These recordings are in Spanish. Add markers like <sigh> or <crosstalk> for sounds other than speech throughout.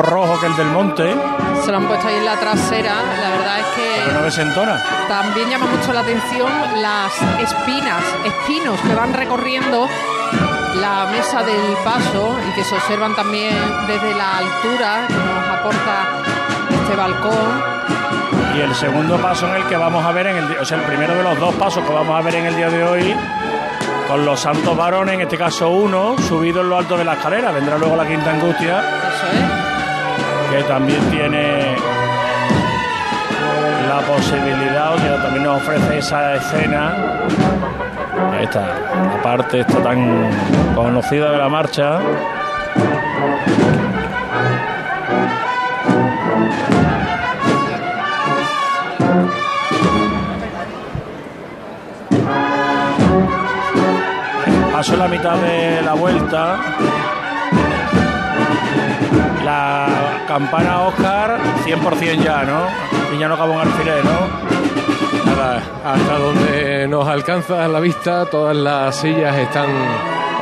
rojo que el del monte. Se lo han puesto ahí en la trasera. La verdad es que. No desentona. También llama mucho la atención las espinas, espinos que van recorriendo la mesa del paso y que se observan también desde la altura que nos aporta este balcón. Y el segundo paso en el que vamos a ver en el o sea, el primero de los dos pasos que vamos a ver en el día de hoy con los santos varones, en este caso uno, subido en lo alto de la escalera. Vendrá luego la quinta angustia. Eso es. Que también tiene la posibilidad, o que también nos ofrece esa escena. Ahí está, la parte está tan conocida de la marcha. Paso la mitad de la vuelta. La campana Oscar 100% ya, ¿no? Y ya no acaba un alfiler, ¿no? Nada, hasta donde nos alcanza la vista, todas las sillas están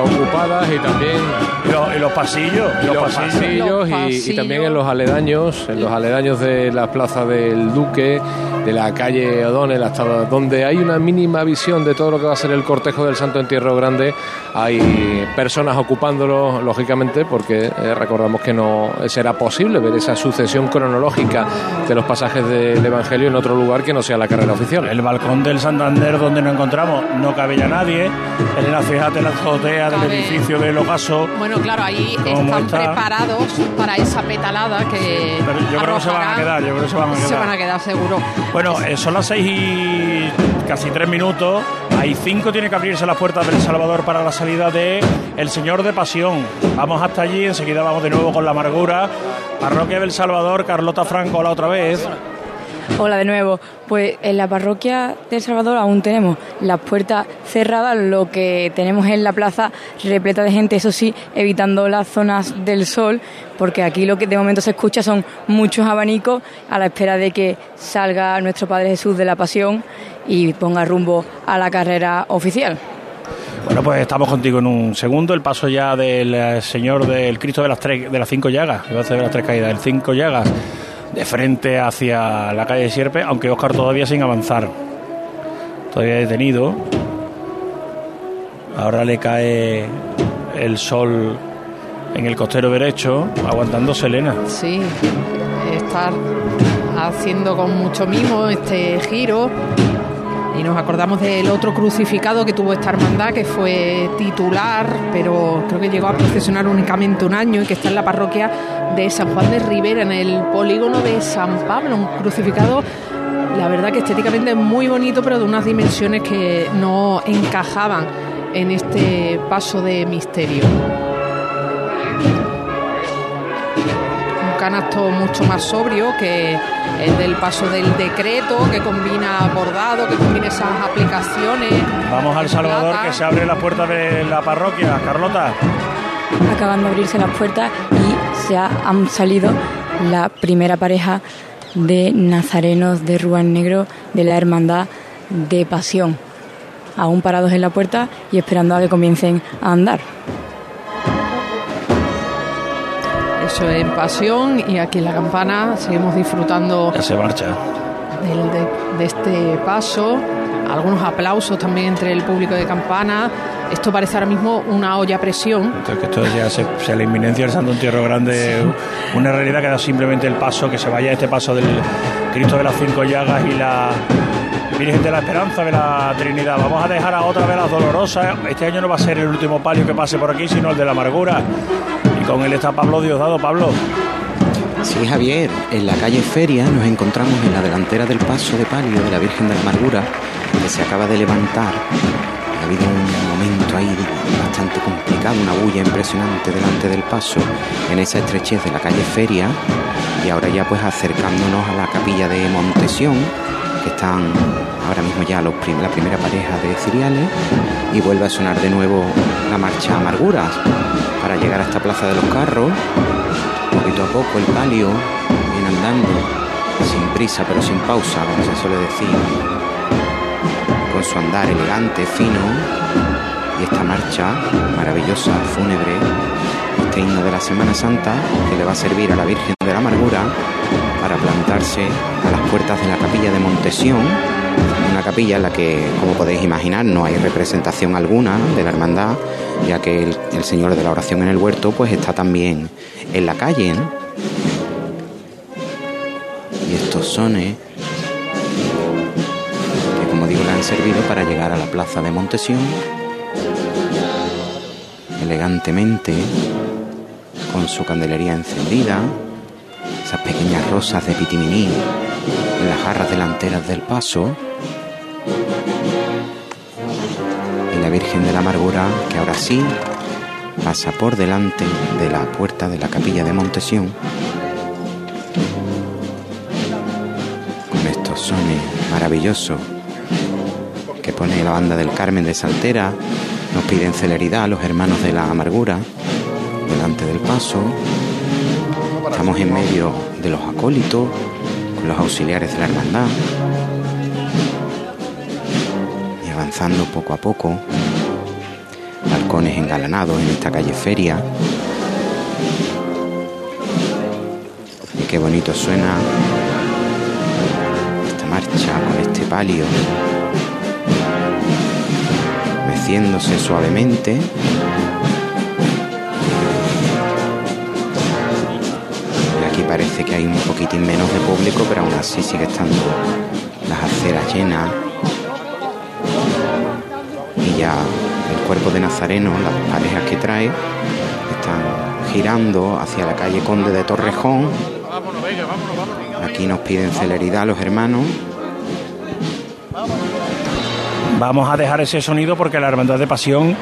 ocupadas y también y los, y los pasillos, y los los pasillos. pasillos, y- también en los aledaños, en los aledaños de la plaza del Duque, de la calle O'Donnell, hasta donde hay una mínima visión de todo lo que va a ser el cortejo del Santo Entierro Grande, hay personas ocupándolo, lógicamente, porque eh, recordamos que no será posible ver esa sucesión cronológica de los pasajes del Evangelio en otro lugar que no sea la carrera oficial. El balcón del Santander donde nos encontramos no cabe ya nadie. Elena, fíjate la azotea del Cabe. edificio del ocaso. Bueno, claro, ahí ¿Cómo están está? preparados para esa petalada que. Pero yo creo que se van a quedar, yo creo que se van a Se quedar. van a quedar seguro. Bueno, eh, son las seis y casi tres minutos. Hay cinco, tiene que abrirse las puertas del Salvador para la salida de El Señor de Pasión. Vamos hasta allí, enseguida vamos de nuevo con la amargura. Parroquia del Salvador, Carlota Franco la otra vez. Hola de nuevo. Pues en la parroquia de Salvador aún tenemos las puertas cerradas, lo que tenemos en la plaza repleta de gente, eso sí, evitando las zonas del sol, porque aquí lo que de momento se escucha son muchos abanicos a la espera de que salga nuestro Padre Jesús de la Pasión y ponga rumbo a la carrera oficial. Bueno, pues estamos contigo en un segundo. El paso ya del eh, Señor del Cristo de las tres, de las cinco llagas, iba a de las tres caídas, el cinco llagas, de frente hacia la calle Sierpe, aunque Oscar todavía sin avanzar. Todavía detenido. Ahora le cae el sol en el costero derecho, aguantándose Elena. Sí, estar haciendo con mucho mimo este giro. Y nos acordamos del otro crucificado que tuvo esta hermandad, que fue titular, pero creo que llegó a procesionar únicamente un año y que está en la parroquia de San Juan de Rivera, en el polígono de San Pablo. Un crucificado, la verdad que estéticamente muy bonito, pero de unas dimensiones que no encajaban en este paso de misterio. un canasto mucho más sobrio que el del paso del decreto, que combina bordado, que combina esas aplicaciones. Vamos al Salvador, plata. que se abre la puerta de la parroquia. Carlota. Acaban de abrirse las puertas y se ha- han salido la primera pareja de nazarenos de Ruan Negro de la Hermandad de Pasión. Aún parados en la puerta y esperando a que comiencen a andar. Eso en pasión y aquí en la campana seguimos disfrutando Ya se marcha. del- de, de este paso. Algunos aplausos también entre el público de campana. Esto parece ahora mismo una olla a presión. Entonces, que esto ya se, se la inminencia del Santo Entierro Grande, una realidad que da simplemente el paso, que se vaya este paso del Cristo de las Cinco Llagas y la Virgen de la Esperanza de la Trinidad. Vamos a dejar a otra vez las dolorosas. Este año no va a ser el último palio que pase por aquí, sino el de la amargura. Y con él está Pablo Diosdado. Pablo, Sí, Javier, en la calle Feria nos encontramos en la delantera del paso de palio de la Virgen de la Amargura, que se acaba de levantar. Ha habido un momento ahí bastante complicado, una bulla impresionante delante del paso, en esa estrechez de la calle Feria, y ahora ya pues acercándonos a la capilla de Montesión, que están ahora mismo ya la primera pareja de ciriales, y vuelve a sonar de nuevo la marcha Amarguras para llegar a esta plaza de los carros poquito a poco el palio viene andando, sin prisa pero sin pausa, como se suele decir, con su andar elegante, fino, y esta marcha maravillosa, fúnebre, este himno de la Semana Santa que le va a servir a la Virgen de la Amargura para plantarse a las puertas de la capilla de Montesión, una capilla en la que, como podéis imaginar, no hay representación alguna de la hermandad, ya que el, Señor de la Oración en el Huerto pues está también en la calle. Y estos sones servido para llegar a la plaza de Montesión elegantemente, con su candelería encendida, esas pequeñas rosas de pitiminí en las jarras delanteras del paso, y la Virgen de la Amargura, que ahora sí pasa por delante de la puerta de la capilla de Montesión, con estos sones maravillosos que pone la banda del Carmen de Saltera nos piden celeridad los hermanos de la amargura delante del paso. Estamos en medio de los acólitos, con los auxiliares de la hermandad. Y avanzando poco a poco, balcones engalanados en esta calle feria. Y qué bonito suena esta marcha con este palio suavemente. Aquí parece que hay un poquitín menos de público, pero aún así sigue estando las aceras llenas. Y ya el cuerpo de Nazareno, las parejas que trae, están girando hacia la calle Conde de Torrejón. Aquí nos piden celeridad los hermanos. Vamos a dejar ese sonido porque la Hermandad de Pasión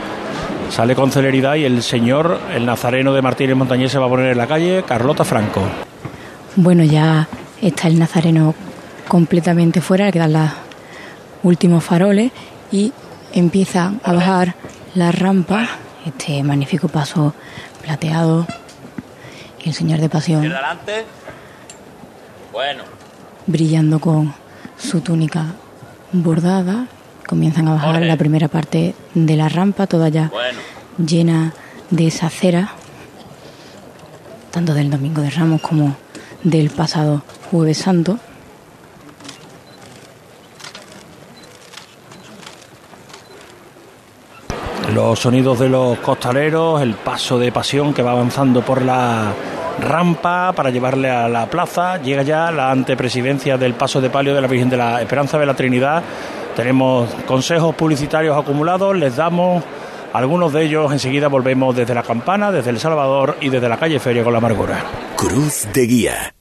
sale con celeridad y el señor, el nazareno de Martínez Montañés, se va a poner en la calle, Carlota Franco. Bueno, ya está el nazareno completamente fuera, le quedan los últimos faroles y empieza a bajar la rampa, este magnífico paso plateado. Y el señor de Pasión. Bueno. Brillando con su túnica bordada Comienzan a bajar la primera parte de la rampa, toda ya llena de esa cera, tanto del Domingo de Ramos como del pasado Jueves Santo. Los sonidos de los costaleros, el paso de pasión que va avanzando por la rampa para llevarle a la plaza. Llega ya la antepresidencia del paso de palio de la Virgen de la Esperanza de la Trinidad tenemos consejos publicitarios acumulados, les damos algunos de ellos, enseguida volvemos desde la campana, desde El Salvador y desde la calle Feria con la Amargura. Cruz de Guía.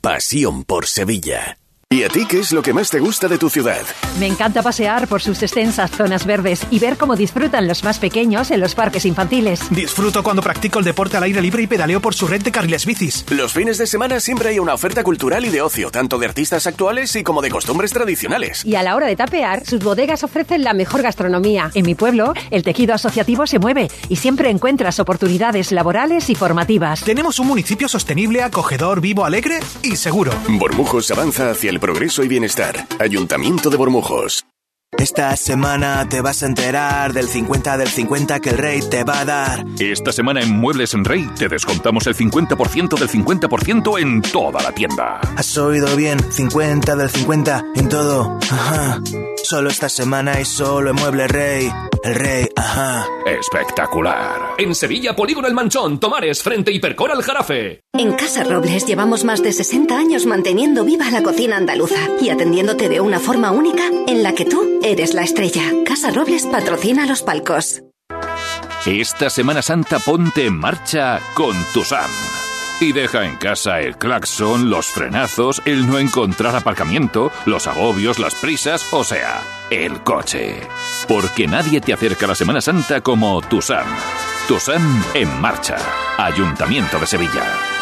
Pasión por Sevilla. ¿Y a ti qué es lo que más te gusta de tu ciudad? Me encanta pasear por sus extensas zonas verdes y ver cómo disfrutan los más pequeños en los parques infantiles. Disfruto cuando practico el deporte al aire libre y pedaleo por su red de carriles bicis. Los fines de semana siempre hay una oferta cultural y de ocio, tanto de artistas actuales y como de costumbres tradicionales. Y a la hora de tapear, sus bodegas ofrecen la mejor gastronomía. En mi pueblo, el tejido asociativo se mueve y siempre encuentras oportunidades laborales y formativas. Tenemos un municipio sostenible, acogedor, vivo, alegre y seguro. Bormujos avanza hacia el progreso y bienestar. Ayuntamiento de Bormujos. Esta semana te vas a enterar del 50 del 50 que el rey te va a dar. Esta semana en Muebles en Rey te descontamos el 50% del 50% en toda la tienda. Has oído bien, 50 del 50 en todo. Ajá. Solo esta semana y solo en Muebles Rey. El rey, ajá. Espectacular. En Sevilla, Polígono El Manchón, Tomares, frente Hipercor al Jarafe. En Casa Robles llevamos más de 60 años manteniendo viva la cocina andaluza y atendiéndote de una forma única en la que tú eres la estrella. Casa Robles patrocina los palcos. Esta Semana Santa ponte en marcha con tu SAM. Y deja en casa el claxon, los frenazos, el no encontrar aparcamiento, los agobios, las prisas, o sea, el coche. Porque nadie te acerca a la Semana Santa como tu SAM. Tu SAM en marcha. Ayuntamiento de Sevilla.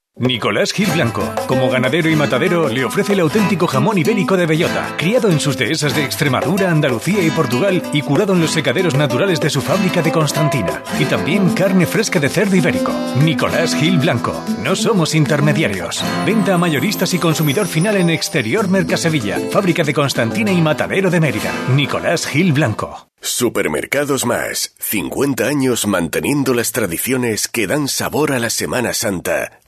Nicolás Gil Blanco, como ganadero y matadero, le ofrece el auténtico jamón ibérico de bellota, criado en sus dehesas de Extremadura, Andalucía y Portugal y curado en los secaderos naturales de su fábrica de Constantina. Y también carne fresca de cerdo ibérico. Nicolás Gil Blanco, no somos intermediarios. Venta a mayoristas y consumidor final en Exterior Mercasevilla, fábrica de Constantina y matadero de Mérida. Nicolás Gil Blanco. Supermercados Más, 50 años manteniendo las tradiciones que dan sabor a la Semana Santa,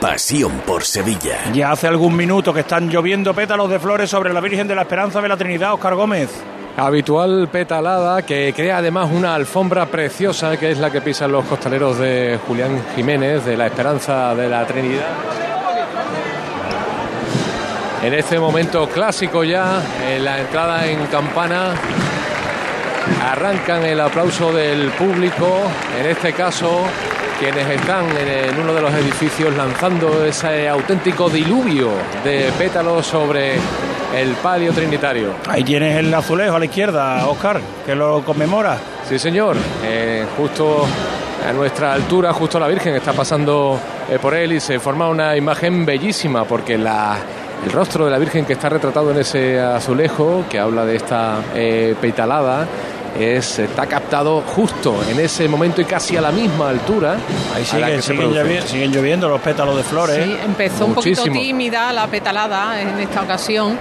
Pasión por Sevilla. Ya hace algún minuto que están lloviendo pétalos de flores sobre la Virgen de la Esperanza de la Trinidad, Oscar Gómez. Habitual petalada que crea además una alfombra preciosa que es la que pisan los costaleros de Julián Jiménez de la Esperanza de la Trinidad. En este momento clásico ya, en la entrada en campana, arrancan el aplauso del público, en este caso quienes están en, uno de los edificios lanzando ese auténtico diluvio de pétalos sobre el palio trinitario. Ahí tienes el azulejo a la izquierda, Oscar, que lo conmemora. Sí, señor. Eh, justo a nuestra altura, justo la Virgen está pasando eh, por él y se forma una imagen bellísima porque la, el rostro de la Virgen que está retratado en ese azulejo, que habla de esta eh, petalada, es, está captado justo en ese momento y casi a la misma altura. Ahí siguen, siguen, lloviendo, siguen, lloviendo los pétalos de flores. Sí, empezó Muchísimo. un poquito tímida la petalada en esta ocasión.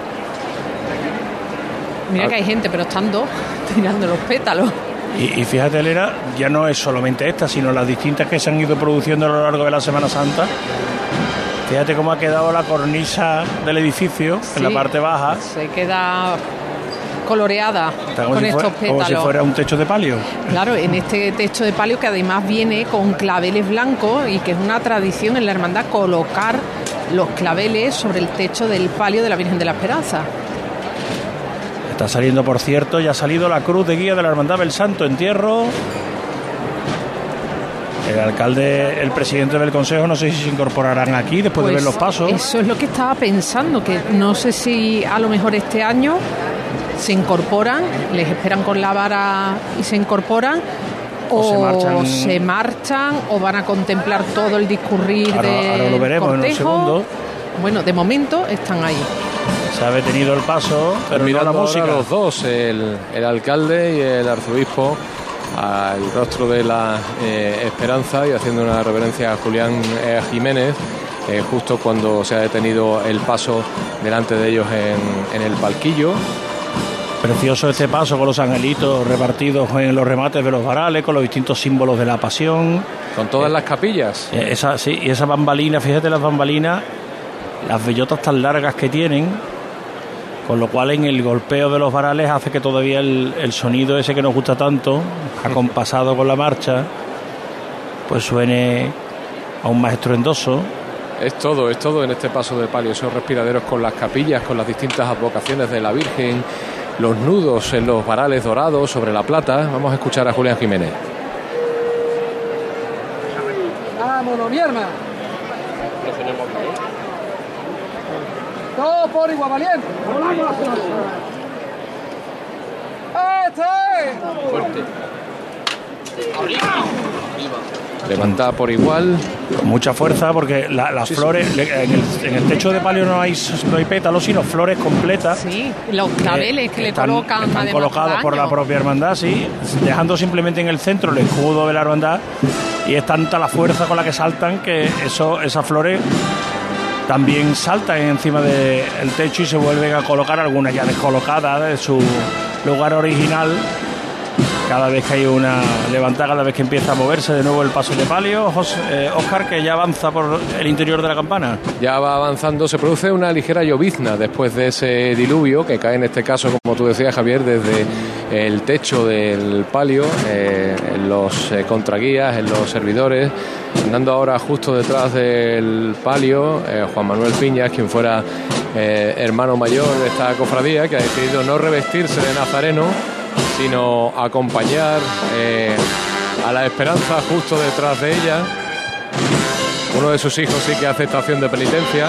Mira que hay gente, pero están dos <laughs> tirando los pétalos. Y, y, fíjate, Elena, ya no es solamente esta, sino las distintas que se han ido produciendo a lo largo de la Semana Santa. Fíjate cómo ha quedado la cornisa del edificio en la parte baja. Se queda coloreada con si estos fuera, pétalos. Como si fuera un techo de palio. Claro, en este techo de palio que además viene con claveles blancos y que es una tradición en la hermandad colocar los claveles sobre el techo del palio de la Virgen de la Esperanza. Está saliendo, por cierto, ya ha salido la cruz de guía de la Hermandad del Santo Entierro. El alcalde, el presidente del consejo, no sé si se incorporarán aquí después Pues de ver los pasos. Eso es lo que estaba pensando, que no sé si a lo mejor este año se incorporan, les esperan con la vara y se incorporan. O se marchan- se marchan, o van a contemplar todo el discurrir Ahora- del ahora lo veremos en un segundo. Bueno, de momento están ahí. Se ha detenido el paso, mirando la música. ahora los dos, el, el alcalde y el arzobispo, al rostro de la eh, esperanza y haciendo una reverencia a Julián eh, Jiménez, eh, justo cuando se ha detenido el paso delante de ellos en, en el palquillo. Precioso este paso con los angelitos repartidos en los remates de los varales, con los distintos símbolos de la pasión. Con todas las capillas. Eh, Esa, sí, y esa bambalina, fíjate las bambalinas, las bellotas tan largas que tienen, con lo cual en el golpeo de los varales hace que todavía el, el sonido ese que nos gusta tanto, <laughs> acompasado con la marcha, pues suene aún más estruendoso. Es todo, es todo en este paso de palio, esos respiraderos con las capillas, con las distintas advocaciones de la Virgen, los nudos en los varales dorados sobre la plata. Vamos a escuchar a Julián Jiménez. Vámonos, mi hermano. Todo por igual, valiente. Este. Levantada por igual. Con mucha fuerza, porque la- las Sí, flores, en, el, en el techo de palio no hay, no hay pétalos, sino flores completas. Sí, los claveles que le están, colocan están colocados por la propia hermandad, sí, dejando simplemente en el centro el escudo de la hermandad y es tanta la fuerza con la que saltan que eso, esas flores también saltan encima del techo y se vuelven a colocar algunas ya descolocadas de su lugar original cada vez que hay una levantada, cada vez que empieza a moverse de nuevo el paso de palio. Oscar, que ya avanza por el interior de la campana. Ya va avanzando, se produce una ligera llovizna después de ese diluvio que cae en este caso, como tú decías, Javier, desde el techo del palio, eh, en los eh, contraguías, en los servidores. Andando ahora justo detrás del palio, eh, Juan Manuel Piñas, quien fuera hermano mayor de esta cofradía, que ha decidido no revestirse de nazareno sino acompañar eh, a la esperanza justo detrás de ella. Uno de sus hijos sí que hace estación de penitencia.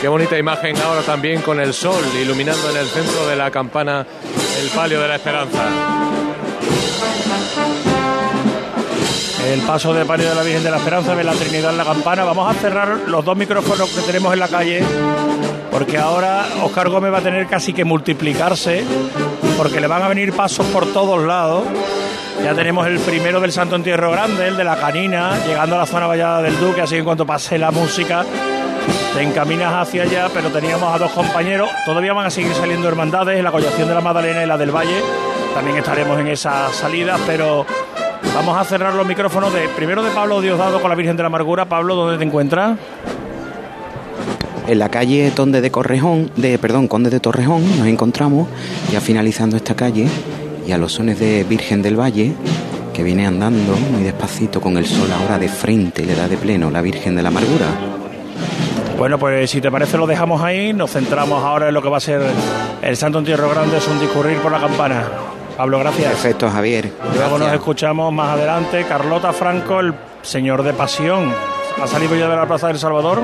Qué bonita imagen ahora también con el sol iluminando en el centro de la campana el palio de la esperanza. El paso de palio de la Virgen de la Esperanza de la Trinidad en la campana. Vamos a cerrar los dos micrófonos que tenemos en la calle porque ahora Oscar Gómez va a tener casi que multiplicarse, porque le van a venir pasos por todos lados. Ya tenemos el primero del Santo Entierro Grande, el de la Canina, llegando a la zona vallada del Duque, así que en cuanto pase la música, te encaminas hacia allá, pero teníamos a dos compañeros, todavía van a seguir saliendo hermandades, la collación de la Magdalena y la del Valle, también estaremos en esa salida, pero vamos a cerrar los micrófonos de primero de Pablo Diosdado con la Virgen de la Amargura. Pablo, ¿dónde te encuentras? En la calle Conde de Correjón, de, perdón, Conde de Torrejón, nos encontramos ya finalizando esta calle y a los sones de Virgen del Valle, que viene andando muy despacito con el sol ahora de frente, le da de pleno la Virgen de la Amargura. Bueno, pues si te parece lo dejamos ahí, nos centramos ahora en lo que va a ser el Santo Entierro Grande, es un discurrir por la campana. Pablo, gracias. Perfecto, Javier. Luego nos escuchamos más adelante. Carlota Franco, el señor de pasión. ¿Ha salido ya de la Plaza del Salvador?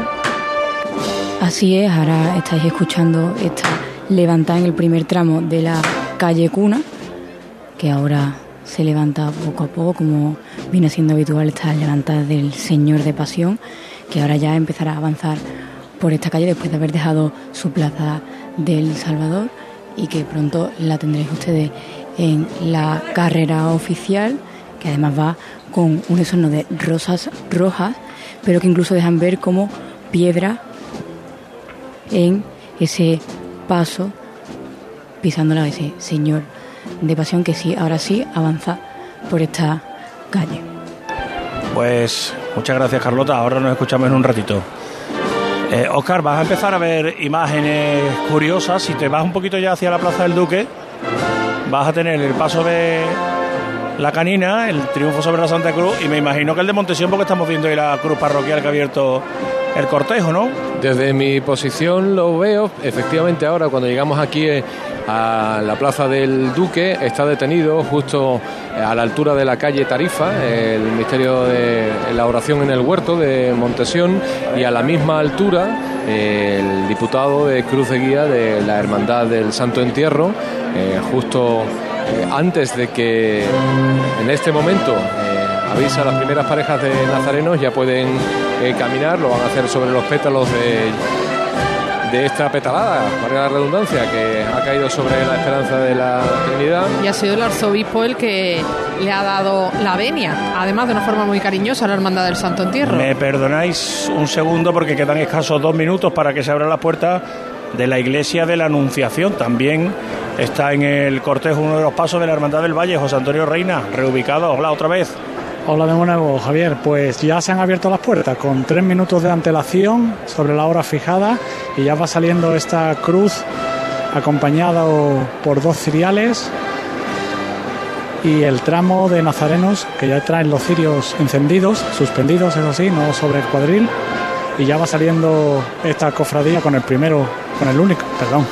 Así es, ahora estáis escuchando esta levantada en el primer tramo de la calle Cuna, que ahora se levanta poco a poco, como viene siendo habitual esta levantada del Señor de Pasión, que ahora ya empezará a avanzar por esta calle después de haber dejado su plaza del Salvador y que pronto la tendréis ustedes en la carrera oficial, que además va con un esorno de rosas rojas, pero que incluso dejan ver como piedra en ese paso, pisándola a ese señor de pasión que sí, ahora sí avanza por esta calle. Pues muchas gracias Carlota, ahora nos escuchamos en un ratito. Eh, Oscar, vas a empezar a ver imágenes curiosas. Si te vas un poquito ya hacia la Plaza del Duque, vas a tener el paso de la canina, el triunfo sobre la Santa Cruz y me imagino que el de Montesión porque estamos viendo ahí la cruz parroquial que ha abierto el cortejo, ¿no? Desde mi posición lo veo. Efectivamente, ahora cuando llegamos aquí eh, a la plaza del Duque, está detenido justo eh, a la altura de la calle Tarifa, el misterio de la oración en el huerto de Montesión, y a la misma altura el diputado de Cruz de Guía de la Hermandad del Santo Entierro, eh, justo antes de que en este momento avisa a las primeras parejas de nazarenos, ya pueden eh, caminar, lo van a hacer sobre los pétalos de, de esta petalada, para la redundancia, que ha caído sobre la esperanza de la Trinidad. Y ha sido el arzobispo el que le ha dado la venia, además de una forma muy cariñosa a la Hermandad del Santo Entierro. Me perdonáis un segundo porque quedan escasos dos minutos para que se abra la puerta de la iglesia de la Anunciación. También está en el cortejo uno de los pasos de la Hermandad del Valle, José Antonio Reina, reubicado. Hola, otra vez. Hola de nuevo, Javier. Pues ya se han abierto las puertas con tres minutos de antelación sobre la hora fijada y ya va saliendo esta cruz acompañada por dos ciriales y el tramo de nazarenos que ya traen los cirios encendidos, suspendidos, eso sí, no sobre el cuadril. Y ya va saliendo esta cofradía con el primero, con el único, perdón,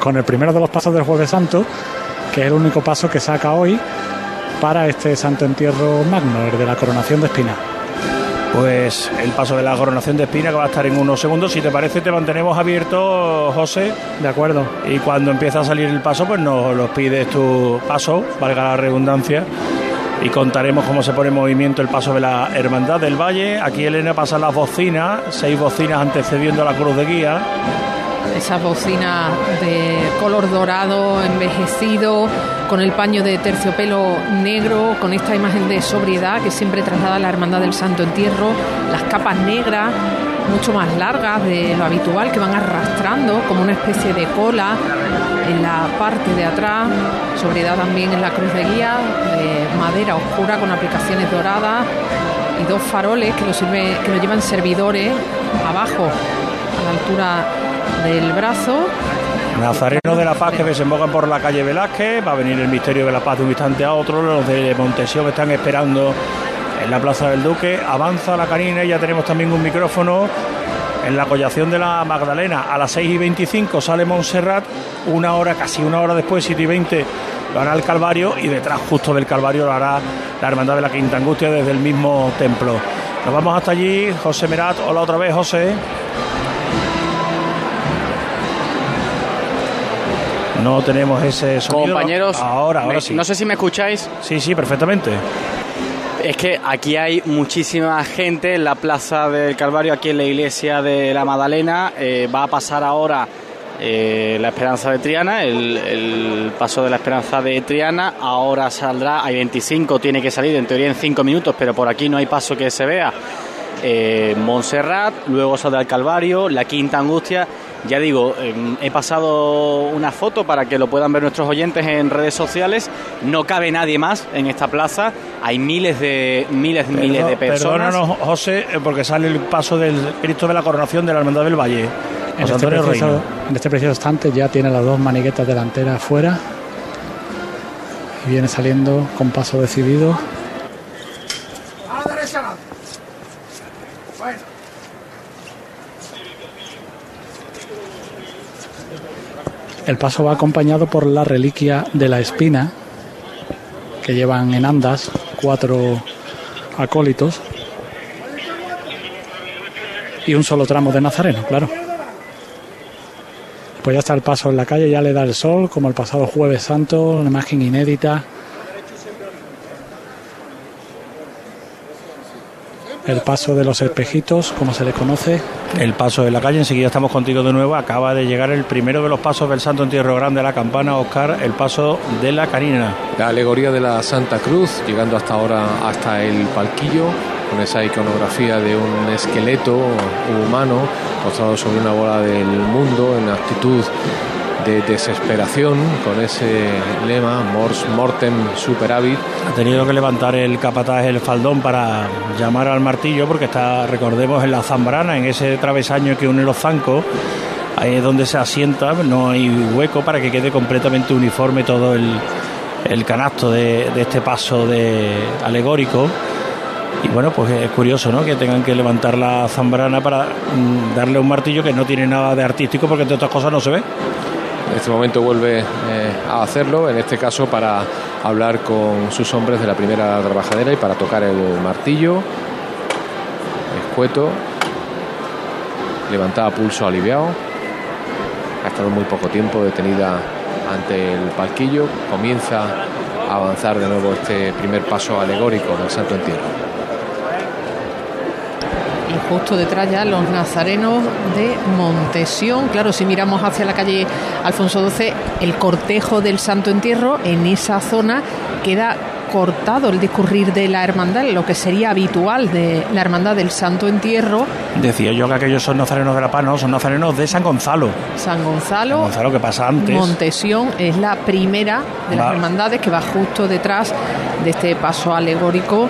con el primero de los pasos del Jueves Santo, que es el único paso que saca hoy para este Santo Entierro Magno, el de la coronación de Espina. Pues el paso de la coronación de Espina que va a estar en unos segundos. Si te parece, te mantenemos abierto, José. De acuerdo. Y cuando empieza a salir el paso, pues nos los pides tu paso, valga la redundancia. Y contaremos cómo se pone en movimiento el paso de la Hermandad del Valle. Aquí Elena pasa las bocinas, seis bocinas antecediendo a la cruz de guía esas bocinas de color dorado, envejecido, con el paño de terciopelo negro, con esta imagen de sobriedad que siempre traslada la Hermandad del Santo Entierro, las capas negras, mucho más largas de lo habitual, que van arrastrando como una especie de cola en la parte de atrás, sobriedad también en la cruz de guía, de madera oscura con aplicaciones doradas y dos faroles que lo, sirve, que lo llevan servidores abajo, a la altura del brazo. Nazareno de la Paz que desembocan por la calle Velázquez, va a venir el misterio de la Paz de un instante a otro, los de Montesión están esperando en la Plaza del Duque, avanza la canina y ya tenemos también un micrófono en la collación de la Magdalena. A las 6 y 25 sale Montserrat, una hora, casi una hora después, 7 y 20, lo hará el Calvario y detrás justo del Calvario lo hará la Hermandad de la Quinta Angustia desde el mismo templo. Nos vamos hasta allí, José Merat, hola otra vez, José. No tenemos ese sonido. Compañeros, ahora, ahora me- sí. no sé si me escucháis. Sí, sí, perfectamente. Es que aquí hay muchísima gente en la Plaza del Calvario, aquí en la iglesia de la Magdalena. Eh, va a pasar ahora eh, la Esperanza de Triana, el, el paso de la Esperanza de Triana. Ahora saldrá, hay 25, tiene que salir en teoría en 5 minutos, pero por aquí no hay paso que se vea. Eh, Montserrat, luego saldrá el Calvario, la Quinta Angustia. Ya digo, eh, he pasado una foto para que lo puedan ver nuestros oyentes en redes sociales. No cabe nadie más en esta plaza. Hay miles de miles, miles de personas. Perdónanos, José, eh, porque sale el paso del Cristo de la Coronación de la Hermandad del Valle. En este, preciso, en este preciso instante ya tiene las dos maniguetas delanteras fuera. Y viene saliendo con paso decidido. A la derecha, adelante. Bueno. El paso va acompañado por la reliquia de la espina, que llevan en andas cuatro acólitos. Y un solo tramo de Nazareno, claro. Pues ya está el paso en la calle, ya le da el sol, como el pasado jueves santo, una imagen inédita. El paso de los espejitos, como se le conoce. El paso de la calle, enseguida estamos contigo de nuevo. Acaba de llegar el primero de los pasos del Santo Entierro Grande de la campana, Oscar, el paso de la canina. La alegoría de la Santa Cruz, llegando hasta ahora hasta el palquillo, con esa iconografía de un esqueleto humano postrado sobre una bola del mundo en actitud de desesperación, con ese lema Mors Mortem Superavit. Ha tenido que levantar el capataz el faldón para llamar al martillo, porque está, recordemos, en la zambrana, en ese travesaño que une los zancos. Ahí es donde se asienta, no hay hueco para que quede completamente uniforme todo el, el canasto de, de este paso de alegórico. Y bueno, pues es curioso, ¿no? Que tengan que levantar la zambrana para mm, darle un martillo que no tiene nada de artístico, porque entre otras cosas no se ve. En este momento vuelve eh, a hacerlo, en este caso para hablar con sus hombres de la primera trabajadera y para tocar el martillo. Escueto. Levantada pulso aliviado. Ha estado muy poco tiempo detenida ante el palquillo. Comienza a avanzar de nuevo este primer paso alegórico del Santo Entierro. Justo detrás ya los nazarenos de Montesión. Claro, si miramos hacia la calle Alfonso XII, el cortejo del Santo Entierro, en esa zona queda cortado el discurrir de la hermandad, lo que sería habitual de la hermandad del Santo Entierro. Decía yo que aquellos son nazarenos de la paz, no, son nazarenos de San Gonzalo. San Gonzalo, Gonzalo que pasa antes. Montesión es la primera de las hermandades que va justo detrás de este paso alegórico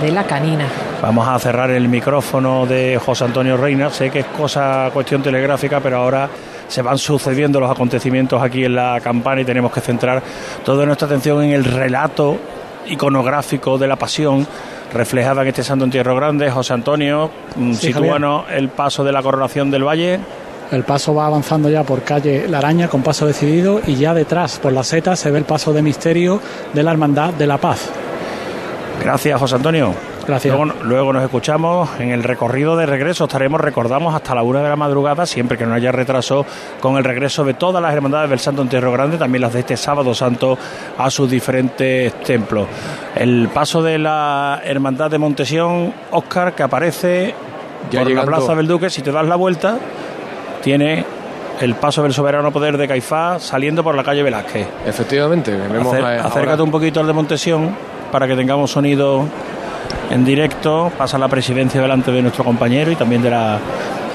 de la canina. Vamos a cerrar el micrófono de José Antonio Reina. Sé que es cosa, cuestión telegráfica, pero ahora se van sucediendo los acontecimientos aquí en la campana y tenemos que centrar toda nuestra atención en el relato iconográfico de la pasión reflejada en este Santo Entierro Grande. José Antonio, mm, Sí, sitúanos el paso de la coronación del Valle. El paso va avanzando ya por calle La Araña con paso decidido y ya detrás por la seta se ve el paso de misterio de la Hermandad de la Paz. Gracias, José Antonio. Gracias. Luego, luego nos escuchamos en el recorrido de regreso. Estaremos, recordamos, hasta la una de la madrugada, siempre que no haya retraso, con el regreso de todas las hermandades del Santo Entierro Grande, también las de este sábado santo, a sus diferentes templos. El paso de la Hermandad de Montesión, Óscar, que aparece Ya por llegando. la Plaza del Duque. Si te das la vuelta, tiene el paso del soberano poder de Caifás saliendo por la calle Efectivamente, vemos Acer- ahora- acércate un poquito al de Montesión para que tengamos sonido en directo, pasa la presidencia delante de nuestro compañero y también de la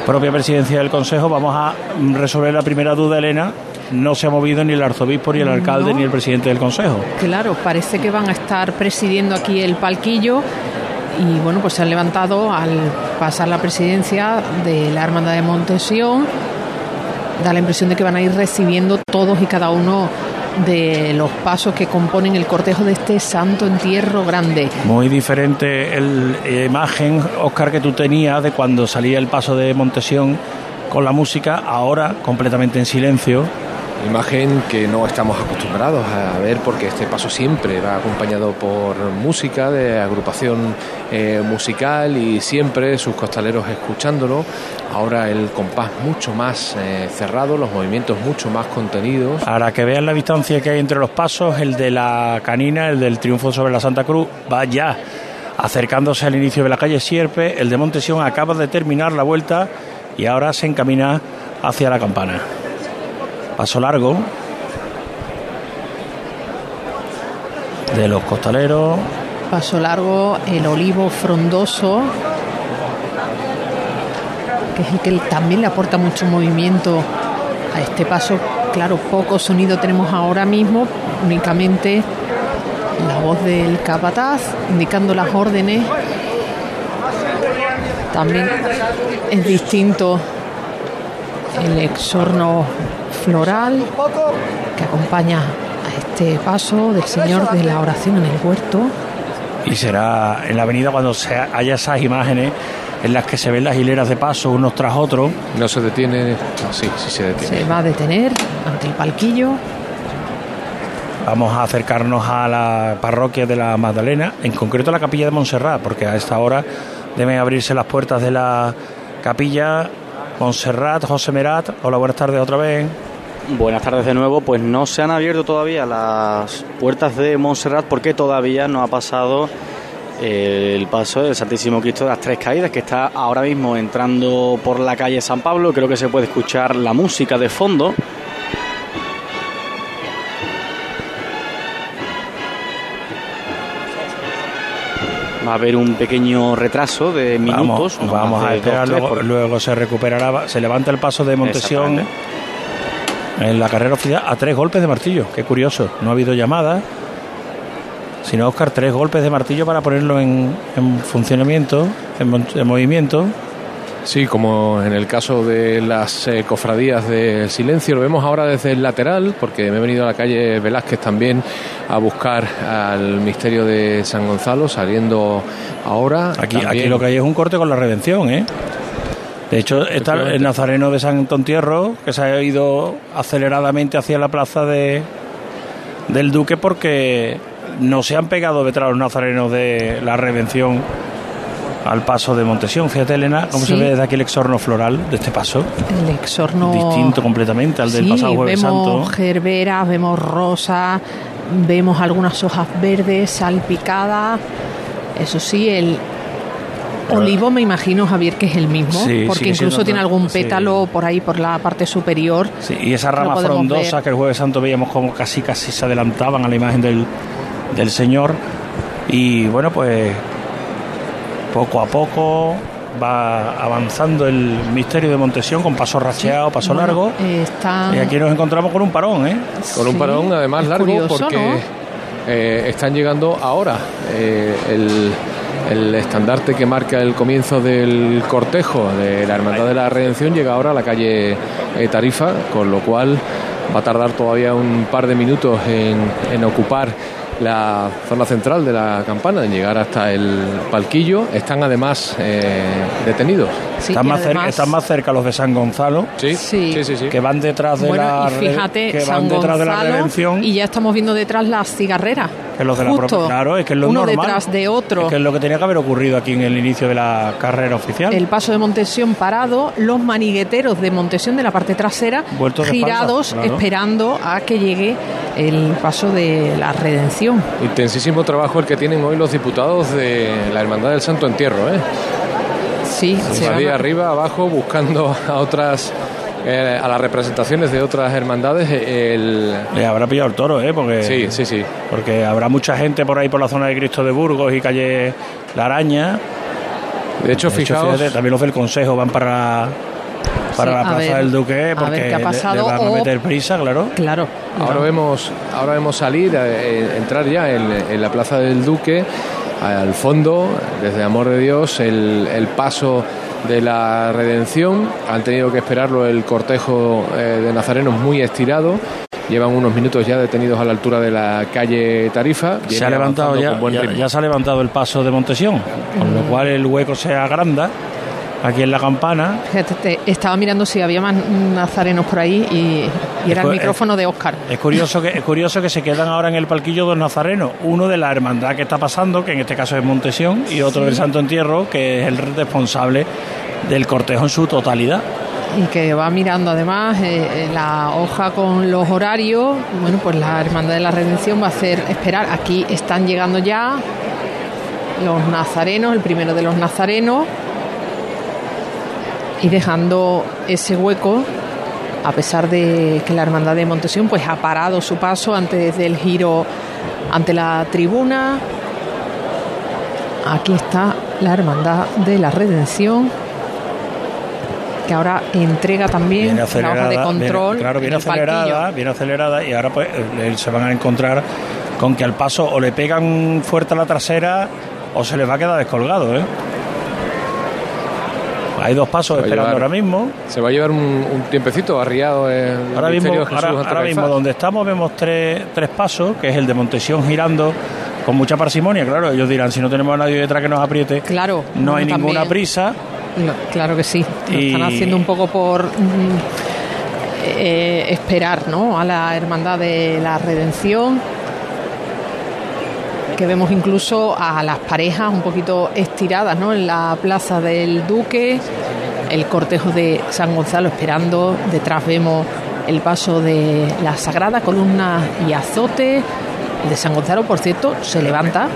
propia presidencia del Consejo. Vamos a resolver la primera duda, Elena. No se ha movido ni el arzobispo, ni el alcalde, No. ni el presidente del Consejo. Claro, parece que van a estar presidiendo aquí el palquillo y bueno, pues se han levantado al pasar la presidencia de la Hermandad de Montesión. Da la impresión de que van a ir recibiendo todos y cada uno de los pasos que componen el cortejo de este santo entierro grande. Muy diferente el eh, imagen, Oscar, que tú tenías de cuando salía el paso de Montesión con la música, ahora completamente en silencio. Imagen que no estamos acostumbrados a ver porque este paso siempre va acompañado por música de agrupación eh, musical y siempre sus costaleros escuchándolo. Ahora el compás mucho más eh, cerrado, los movimientos mucho más contenidos. Para que vean la distancia que hay entre los pasos, el de la canina, el del triunfo sobre la Santa Cruz, va ya acercándose al inicio de la calle Sierpe. El de Montesión acaba de terminar la vuelta y ahora se encamina hacia la campana. Paso largo de los costaleros. Paso largo, el olivo frondoso, que es el que también le aporta mucho movimiento a este paso. Claro, poco sonido tenemos ahora mismo, únicamente la voz del capataz indicando las órdenes. También es distinto el exorno floral que acompaña a este paso del Señor de la oración en el huerto. Y será en la avenida cuando se haya esas imágenes en las que se ven las hileras de paso unos tras otros. No se detiene, no, sí, sí se detiene. Se va a detener ante el palquillo. Vamos a acercarnos a la parroquia de la Magdalena, en concreto a la capilla de Montserrat, porque a esta hora deben abrirse las puertas de la capilla. Montserrat, José Merat, hola, buenas tardes otra vez. Buenas tardes de nuevo. Pues no se han abierto todavía las puertas de Montserrat porque todavía no ha pasado eh, el paso del Santísimo Cristo de las Tres Caídas, que está ahora mismo entrando por la calle San Pablo. Creo que se puede escuchar la música de fondo. Va a haber un pequeño retraso de minutos. Vamos, no vamos a esperar, dos, luego, porque- luego se recuperará, se levanta el paso de Montesión en la carrera oficial a tres golpes de martillo. Qué curioso, no ha habido llamada, sino Oscar, tres golpes de martillo para ponerlo en, en funcionamiento, en, en movimiento. Sí, como en el caso de las eh, cofradías del silencio, lo vemos ahora desde el lateral, porque me he venido a la calle Velázquez también a buscar al misterio de San Gonzalo, saliendo ahora. Aquí, También- aquí lo que hay es un corte con la redención, ¿eh? De hecho, está el nazareno de San Tontierro, que se ha ido aceleradamente hacia la plaza de, del Duque porque no se han pegado detrás los nazarenos de la redención al paso de Montesión. Fíjate, Elena, cómo Sí. se ve desde aquí el exorno floral de este paso. El exorno. Distinto completamente al del Sí, pasado Jueves vemos Santo. gerberas, vemos rosas, vemos algunas hojas verdes salpicadas. Eso sí, el olivo me imagino, Javier, que es el mismo, Sí, porque incluso tiene algún sí. pétalo por ahí, por la parte superior. Sí, y esa rama frondosa ver. que el Jueves Santo veíamos como casi casi se adelantaban a la imagen del, del Señor. Y bueno, pues poco a poco va avanzando el misterio de Montesión con paso racheado, paso Bueno, largo. eh, Y aquí nos encontramos con un parón, ¿eh? Con un parón además es largo curioso, porque ¿no? eh, están llegando ahora eh, el, el estandarte que marca el comienzo del cortejo de la Hermandad de la Redención llega ahora a la calle Tarifa, con lo cual va a tardar todavía un par de minutos en, en ocupar la zona central de la campana, en llegar hasta el palquillo. Están además eh, detenidos. Están, más cerca, están más cerca los de San Gonzalo, sí, sí, sí, sí. que van detrás de Bueno, la y re- fíjate, que van San detrás de la Gonzalo, redención. y ya estamos viendo detrás las cigarreras. Que los de la propia- claro, es que es lo uno normal. detrás de otro. Es que es lo que tenía que haber ocurrido aquí en el inicio de la carrera oficial. El paso de Montesión parado, los manigueteros de Montesión de la parte trasera Vueltos girados espalda, claro. esperando a que llegue el paso de la redención. Intensísimo trabajo el que tienen hoy los diputados de la Hermandad del Santo Entierro, ¿eh? Sí, se Salir van a- arriba, abajo, buscando a otras eh, a las representaciones de otras hermandades, el... Le habrá pillado el toro, ¿eh? Porque, Sí, sí, sí. Porque habrá mucha gente por ahí por la zona de Cristo de Burgos y calle La Araña. De hecho, fijaos- fíjate, también los del Consejo van para, para Sí, la Plaza ver, del Duque a porque ver qué ha pasado, le, van a o- meter prisa, claro. Claro. Ahora vemos, ahora vemos salir, eh, entrar ya en, en la Plaza del Duque, al fondo, desde Amor de Dios, el, el paso de la redención. Han tenido que esperarlo el cortejo eh, de nazarenos muy estirado. Llevan unos minutos ya detenidos a la altura de la calle Tarifa. Se ha levantado ya, ya, ya se ha levantado el paso de Montesión, con lo cual el hueco se agranda aquí en la campana. Fíjate, estaba mirando si había más nazarenos por ahí y, y era el micrófono de Óscar. Es curioso que es curioso que se quedan ahora en el palquillo dos nazarenos, uno de la hermandad que está pasando, que en este caso es Montesión, y otro Sí. del Santo Entierro, que es el responsable del cortejo en su totalidad. y que va mirando además eh, eh, la hoja con los horarios. Bueno, pues la Hermandad de la Redención va a hacer esperar. Aquí están llegando ya los nazarenos, el primero de los nazarenos, y dejando ese hueco. A pesar de que la Hermandad de Montesión pues ha parado su paso antes del giro ante la tribuna. Aquí está la Hermandad de la Redención que ahora entrega también la hoja de control. viene- claro, viene en el palquillo. acelerada, viene acelerada y ahora pues eh, se van a encontrar con que al paso o le pegan fuerte a la trasera o se les va a quedar descolgado, ¿eh? Hay dos pasos esperando llevar- ahora mismo. Se va a llevar un, un tiempecito arriado en Ahora el mismo, Jesús ahora, ahora mismo donde estamos vemos tres, tres pasos, que es el de Montesión girando con mucha parsimonia. Claro, ellos dirán, si no tenemos a nadie detrás que nos apriete, Claro, no hay ninguna también. prisa. Claro que sí. Lo Y- están haciendo un poco por mm, eh, esperar ¿no? a la Hermandad de la Redención. Que vemos incluso a las parejas un poquito estiradas en la plaza del Duque, el cortejo de San Gonzalo esperando. Detrás vemos el paso de la Sagrada Columna y Azote. El de San Gonzalo, por cierto, se levanta.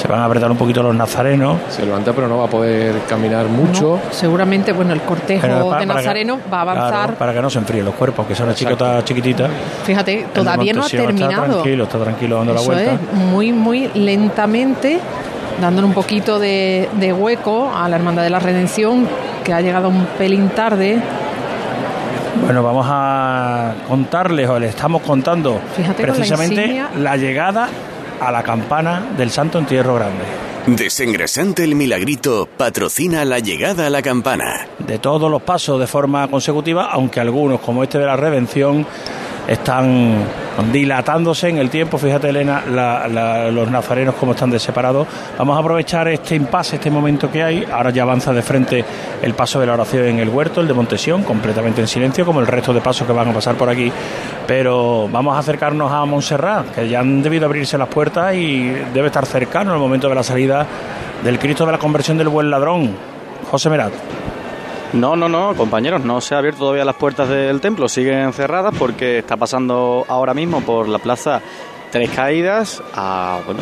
Se van a apretar un poquito los nazarenos. Se levanta, pero no va a poder caminar mucho. No, seguramente, bueno, el cortejo de para que- Nazareno va a avanzar. Claro, para que no se enfríen los cuerpos, que sea una chicota chiquitita. Fíjate, todavía no ha terminado. Está tranquilo, está tranquilo dando Eso la vuelta. es, muy, muy lentamente, dándole un poquito de, de hueco a la Hermandad de la Redención, que ha llegado un pelín tarde. Bueno, vamos a contarles, o les estamos contando Fíjate con la precisamente la llegada a la campana del Santo Entierro Grande. Desengrasante el milagrito patrocina la llegada a la campana. De todos los pasos de forma consecutiva, aunque algunos, como este de la Redención, están dilatándose en el tiempo. Fíjate, Elena, los nazarenos como están deseparados. Vamos a aprovechar este impasse, este momento que hay. Ahora ya avanza de frente el paso de la oración en el huerto, el de Montesión, completamente en silencio, como el resto de pasos que van a pasar por aquí. Pero vamos a acercarnos a Montserrat, que ya han debido abrirse las puertas y debe estar cercano el momento de la salida del Cristo de la conversión del buen ladrón. José Merat. No, no, no, compañeros, no se han abierto todavía las puertas del templo, siguen cerradas porque está pasando ahora mismo por la plaza Tres Caídas, a, bueno,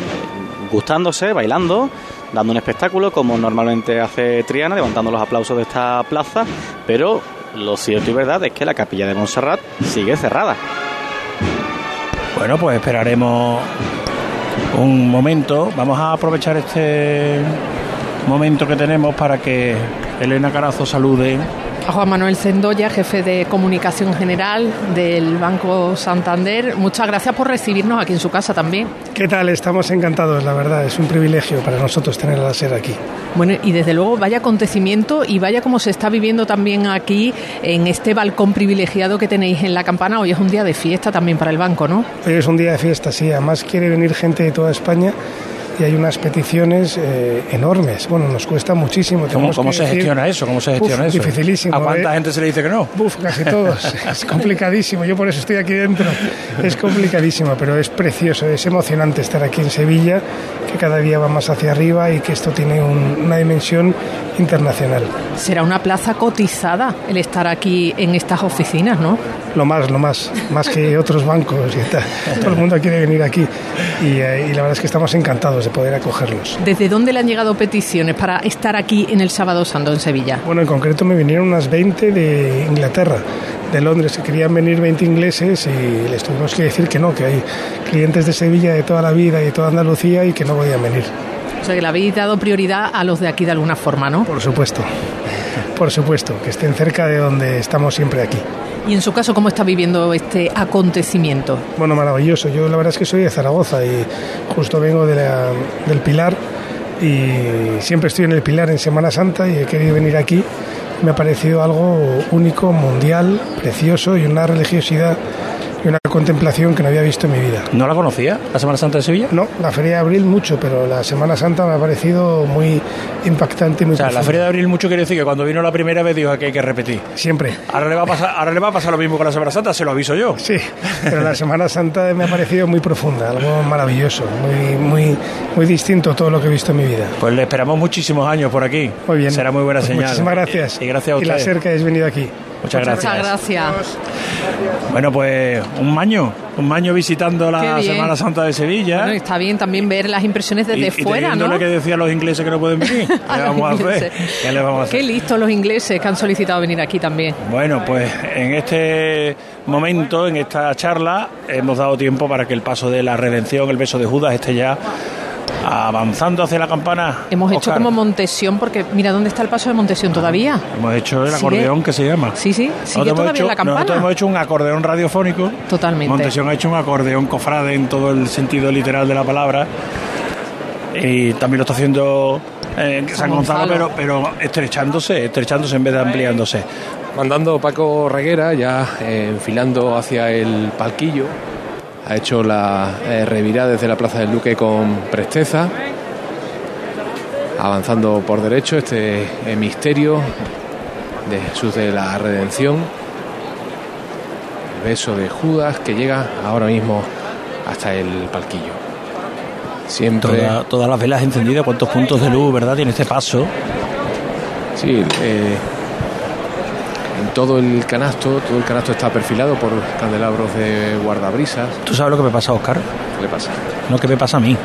gustándose, bailando, dando un espectáculo como normalmente hace Triana, levantando los aplausos de esta plaza, pero lo cierto y verdad es que la capilla de Montserrat sigue cerrada. Bueno, pues esperaremos un momento. Vamos a aprovechar este momento que tenemos para que Elena Carazo salude. A Juan Manuel Cendoya, jefe de comunicación general del Banco Santander. Muchas gracias por recibirnos aquí en su casa también. ¿Qué tal? Estamos encantados, la verdad. Es un privilegio para nosotros tener la SER aquí. Bueno, y desde luego vaya acontecimiento y vaya como se está viviendo también aquí en este balcón privilegiado que tenéis en la campana. Hoy es un día de fiesta también para el banco, ¿no? Hoy es un día de fiesta, sí. Además quiere venir gente de toda España y hay unas peticiones eh, enormes. Bueno, nos cuesta muchísimo. ¿Cómo, se decir- gestiona eso? ¿Cómo se gestiona Uf, eso? Dificilísimo. ¿A cuánta ¿eh? gente se le dice que no? Uf, casi todos. <laughs> es complicadísimo. Yo por eso estoy aquí dentro. Es complicadísimo, pero es precioso. Es emocionante estar aquí en Sevilla, que cada día va más hacia arriba y que esto tiene un- una dimensión internacional. Será una plaza cotizada el estar aquí en estas oficinas, ¿no? Lo más, lo más, más que <laughs> otros bancos y tal. Todo el mundo quiere venir aquí y, eh, y la verdad es que estamos encantados de de poder acogerlos. ¿Desde dónde le han llegado peticiones para estar aquí en el Sábado Santo en Sevilla? Bueno, en concreto me vinieron unas 20 de Inglaterra, de Londres, que querían venir 20 ingleses y les tuvimos que decir que no, que hay clientes de Sevilla de toda la vida y de toda Andalucía y que no podían venir. O sea, que le habéis dado prioridad a los de aquí de alguna forma, ¿no? Por supuesto, por supuesto, que estén cerca de donde estamos siempre aquí. Y en su caso, ¿cómo está viviendo este acontecimiento? Bueno, maravilloso. Yo la verdad es que soy de Zaragoza y justo vengo de la- del Pilar y siempre estoy en el Pilar en Semana Santa y he querido venir aquí. Me ha parecido algo único, mundial, precioso y una religiosidad y una contemplación que no había visto en mi vida. ¿No la conocía, la Semana Santa de Sevilla? No, la Feria de Abril mucho, pero la Semana Santa me ha parecido muy impactante muy O sea, la. Feria de Abril mucho quiere decir que cuando vino la primera vez dijo que hay que repetir. Siempre. Ahora le va a pasar, ahora le va a pasar lo mismo con la Semana Santa, se lo aviso yo. Sí, pero la Semana Santa me ha parecido muy profunda, algo maravilloso, muy, muy, muy distinto a todo lo que he visto en mi vida. Pues le esperamos muchísimos años por aquí. Muy bien. Será muy buena Pues señal. Muchísimas gracias. Y, y gracias a Y la que hayáis venido aquí. Muchas gracias. Muchas gracias. Bueno, pues un año, un año visitando la. Semana Santa de Sevilla. Bueno, está bien también ver las impresiones desde y, y fuera, ¿no? teniéndole que decía a los ingleses que no pueden venir. <laughs> ¿Qué vamos a hacer? Qué listos los ingleses que han solicitado venir aquí también. Bueno, pues en este momento, en esta charla, hemos dado tiempo para que el paso de la redención, el beso de Judas, esté ya avanzando hacia la campana. Hemos hecho como Montesión, porque mira dónde está el paso de Montesión todavía. Hemos hecho el ¿Sigue? acordeón que se llama. Sí, sí, sigue todavía hecho- la campana. Nosotros hemos hecho un acordeón radiofónico. Totalmente. Montesión ha hecho un acordeón cofrade en todo el sentido literal de la palabra. Y también lo está haciendo eh, San, San Gonzalo, Gonzalo. pero, pero estrechándose, estrechándose en vez de ampliándose. Mandando Paco Reguera ya eh, enfilando hacia el palquillo. Ha hecho la eh, revirada desde la Plaza del Duque con presteza. Avanzando por derecho este eh, misterio de Jesús de la Redención. El beso de Judas que llega ahora mismo hasta el palquillo. Siempre Toda- todas las velas encendidas, cuántos puntos de luz, ¿verdad? Tiene este paso. Sí, eh, en todo el canasto, todo el canasto está perfilado por candelabros de guardabrisas. ¿Tú sabes lo que me pasa, Oscar? ¿Qué le pasa? No, que me pasa a mí.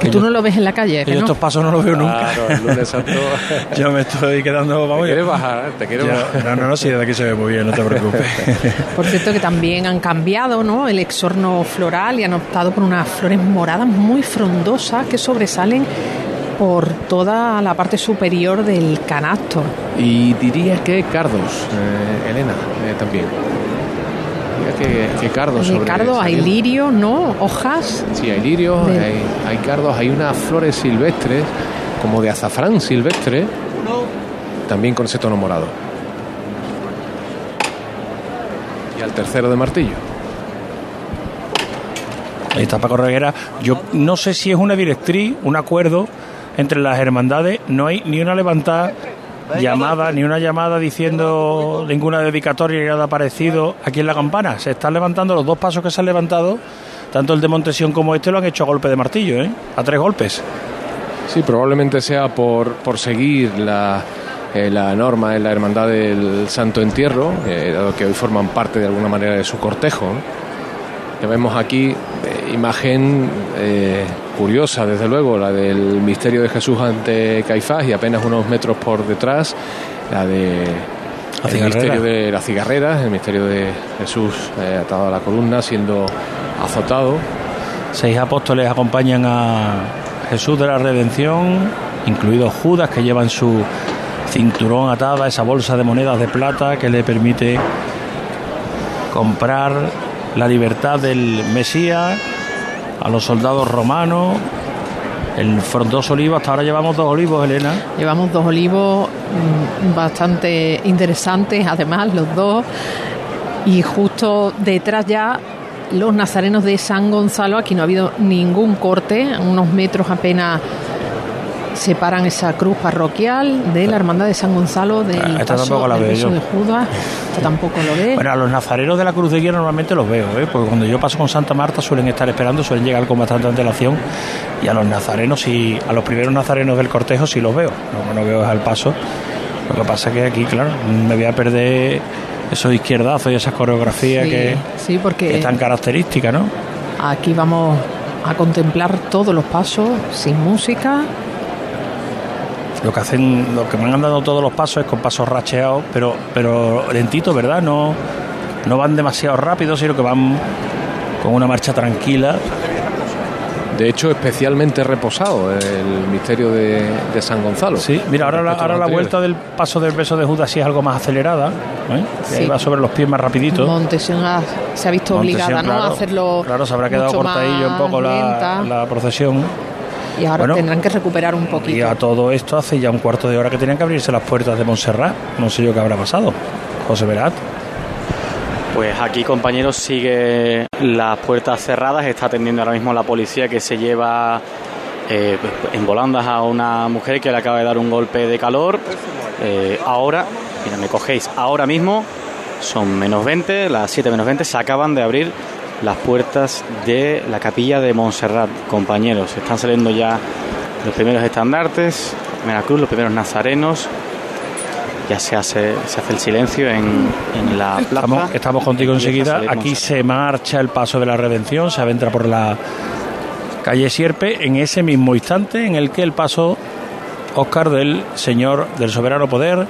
Que tú no lo ves en la calle, Que que yo no? estos pasos no los veo nunca. Claro, el lunes santo. <laughs> yo me estoy quedando, vamos. Te quieres bajar, te quieres Yo- bajar. No, no, no, sí, de aquí se ve muy bien, no te preocupes. <laughs> Por cierto que también han cambiado ¿no? el exorno floral y han optado por unas flores moradas muy frondosas que sobresalen por toda la parte superior del canasto. Y diría que cardos, eh, Elena, eh, también. Diría que, que cardos. Hay cardo, hay lirio, ¿no? Hojas. Sí, hay lirios, De- hay, hay cardos, hay unas flores silvestres, como de azafrán silvestre, también con ese tono morado. Y al tercero de martillo. Ahí está Paco Reguera. Yo no sé si es una directriz, un acuerdo entre las hermandades. No hay ni una levantada llamada, ni una llamada diciendo ninguna dedicatoria ni nada parecido aquí en la campana. Se están levantando los dos pasos que se han levantado, tanto el de Montesión como este lo han hecho a golpe de martillo, ¿eh? a tres golpes. Sí, probablemente sea por, por seguir la, eh, la norma en la Hermandad del Santo Entierro, eh, dado que hoy forman parte de alguna manera de su cortejo. ¿no? Que vemos aquí eh, imagen curiosa, desde luego, la del misterio de Jesús ante Caifás y apenas unos metros por detrás la de La el cigarrera. misterio de la cigarrera, el misterio de Jesús eh, atado a la columna, siendo azotado. Seis apóstoles acompañan a Jesús de la Redención, incluido Judas, que lleva en su cinturón atada esa bolsa de monedas de plata que le permite comprar la libertad del Mesías a los soldados romanos. El frondoso olivo, hasta ahora llevamos dos olivos, Elena. Llevamos dos olivos mm, bastante interesantes, además, los dos. Y justo detrás ya los nazarenos de San Gonzalo. Aquí no ha habido ningún corte, unos metros apenas separan esa cruz parroquial de la hermandad de San Gonzalo del Ah, esta paso tampoco la del de Judas. Esta tampoco lo ve. Bueno, a los nazarenos de la Cruz de Guía normalmente los veo, ¿eh? porque cuando yo paso con Santa Marta suelen estar esperando, suelen llegar con bastante antelación. Y a los nazarenos, y a los primeros nazarenos del cortejo sí los veo. Lo que no veo es al paso. Lo que pasa es que aquí, claro, me voy a perder esos izquierdazos y esas coreografías Sí, que, sí, porque que es tan característica, ¿no? Aquí vamos a contemplar todos los pasos sin música. Lo que hacen, lo que me han dado todos los pasos es con pasos racheados, pero, pero lentito, ¿verdad? No, no van demasiado rápido, sino que van con una marcha tranquila. De hecho, especialmente reposado el misterio de, de San Gonzalo. Sí, mira, ahora, la, ahora la vuelta del paso del beso de Judas sí es algo más acelerada. ¿eh? Ahí Sí. va sobre los pies más rapidito. Montesión ha- se ha visto Montesión, obligada ¿no? claro, a hacerlo. Claro, se habrá quedado cortadillo un poco la, la procesión. Y ahora Bueno, tendrán que recuperar un Y poquito. a todo esto hace ya un cuarto de hora que tenían que abrirse las puertas de Montserrat. No sé yo qué habrá pasado. José Verat. Pues aquí, compañeros, sigue las puertas cerradas. Está atendiendo ahora mismo la policía que se lleva eh, en volandas a una mujer que le acaba de dar un golpe de calor. Eh, ahora, mira, me cogéis ahora mismo, son menos 20, las 7 menos 20, se acaban de abrir las puertas de la capilla de Montserrat, compañeros. Están saliendo ya los primeros estandartes, la primera cruz, los primeros nazarenos. Ya se hace, se hace el silencio en, en la plaza. Estamos, estamos contigo enseguida. Aquí se marcha el paso de la redención, se adentra por la calle Sierpe en ese mismo instante en el que el paso Oscar del Señor del Soberano Poder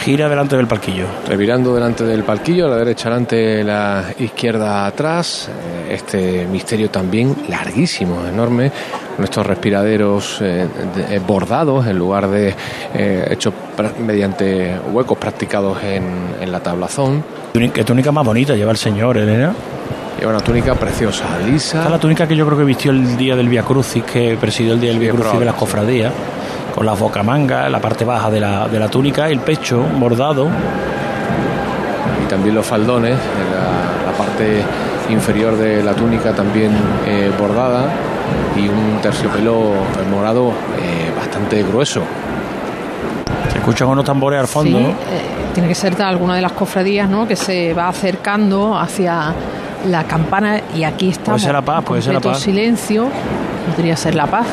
gira delante del palquillo. Revirando delante del palquillo, a la derecha adelante, la izquierda atrás. Eh, Este misterio también larguísimo, enorme, con estos respiraderos eh, de- eh, bordados en lugar de eh, hechos mediante huecos practicados en, en la tablazón. Qué túnica más bonita lleva el Señor, Elena. Lleva una túnica preciosa, lisa. Esta es la túnica que yo creo que vistió el día del Via Crucis, que presidió el día del Via Crucis de las cofradías, con las bocamangas, la parte baja de la, de la túnica, el pecho bordado. y también los faldones, en la, la parte inferior de la túnica también eh, bordada y un terciopelo morado eh, bastante grueso. Se escuchan unos tambores al fondo. Sí, eh, tiene que ser de alguna de las cofradías, ¿no? Que se va acercando hacia la campana y aquí estamos. ser la Paz, puede ser la Paz. silencio. Podría ser la paz.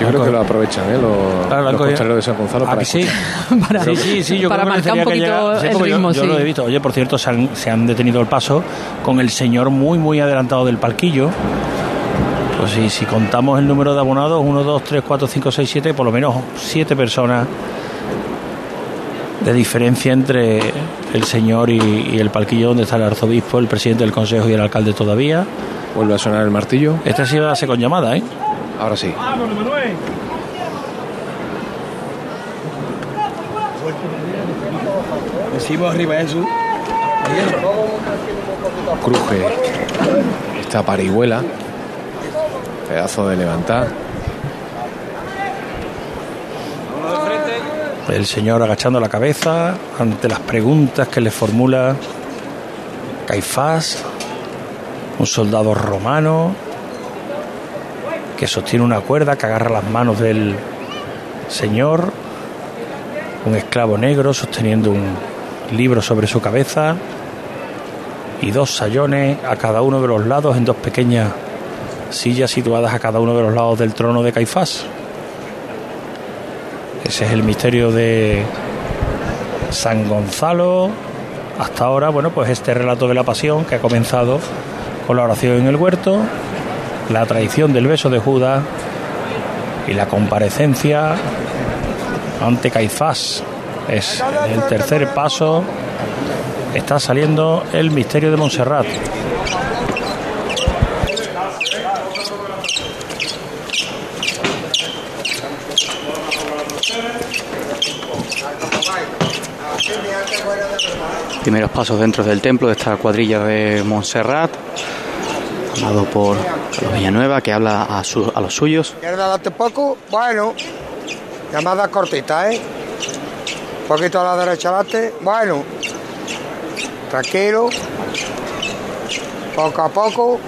Yo creo que lo aprovechan, ¿eh? Los, Claro, los costaleros de San Gonzalo ¿A para que sí? <laughs> Para- sí, sí, sí, yo para creo que marcar un que sí, el yo- ritmo, yo, sí. lo he visto. Oye, por cierto, se han, se han detenido el paso con el señor muy, muy adelantado del palquillo. Pues sí, si contamos el número de abonados, 1, 2, 3, 4, 5, 6, 7, por lo menos 7 personas de diferencia entre el señor y, y el palquillo donde está el arzobispo, el presidente del consejo y el alcalde todavía. Vuelve a sonar el martillo. Esta ha sido la con llamada, ¿eh? Ahora sí. Decimos arriba eso. Cruje esta parihuela, pedazo de levantar. El señor agachando la cabeza ante las preguntas que le formula Caifás, un soldado romano que sostiene una cuerda que agarra las manos del señor, un esclavo negro sosteniendo un libro sobre su cabeza y dos sayones a cada uno de los lados en dos pequeñas sillas situadas a cada uno de los lados del trono de Caifás. Ese es el misterio de San Gonzalo. Hasta ahora, bueno, pues este relato de la pasión que ha comenzado con la oración en el huerto, la traición del beso de Judas y la comparecencia ante Caifás. Es el tercer paso. Está saliendo el misterio de Montserrat. Primeros pasos dentro del templo de esta cuadrilla de Montserrat, amado por Carlos Villanueva, que habla a, su- a los suyos. ¿Quieres darte poco? Bueno. Llamada cortita, ¿eh? Un poquito a la derecha adelante. Bueno. Tranquilo. Poco a poco.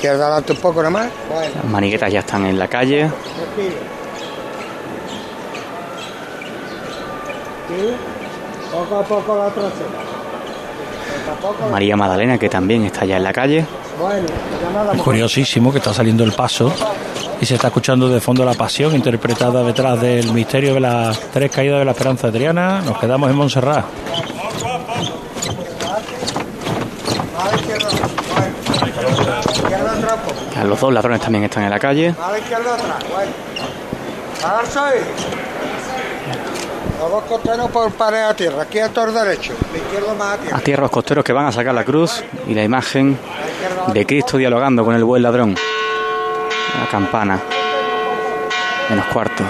¿Quieres darte un poco nada más? Bueno. Las maniguetas ya están en la calle. Tranquilo. Sí. Poco a poco la trasera. María Magdalena, que también está ya en la calle. Es curiosísimo que está saliendo el paso y se está escuchando de fondo la pasión interpretada detrás del misterio de las tres caídas de la esperanza de Triana. Nos quedamos en Montserrat. Los dos ladrones también están en la calle. A la izquierda atrás, bueno. Agarse ahí. Los costeros por pared a tierra. Aquí a todo derecho. La izquierda más a tierra. A tierra los costeros que van a sacar la cruz y la imagen de Cristo dialogando con el buen ladrón. La campana. Menos cuarto.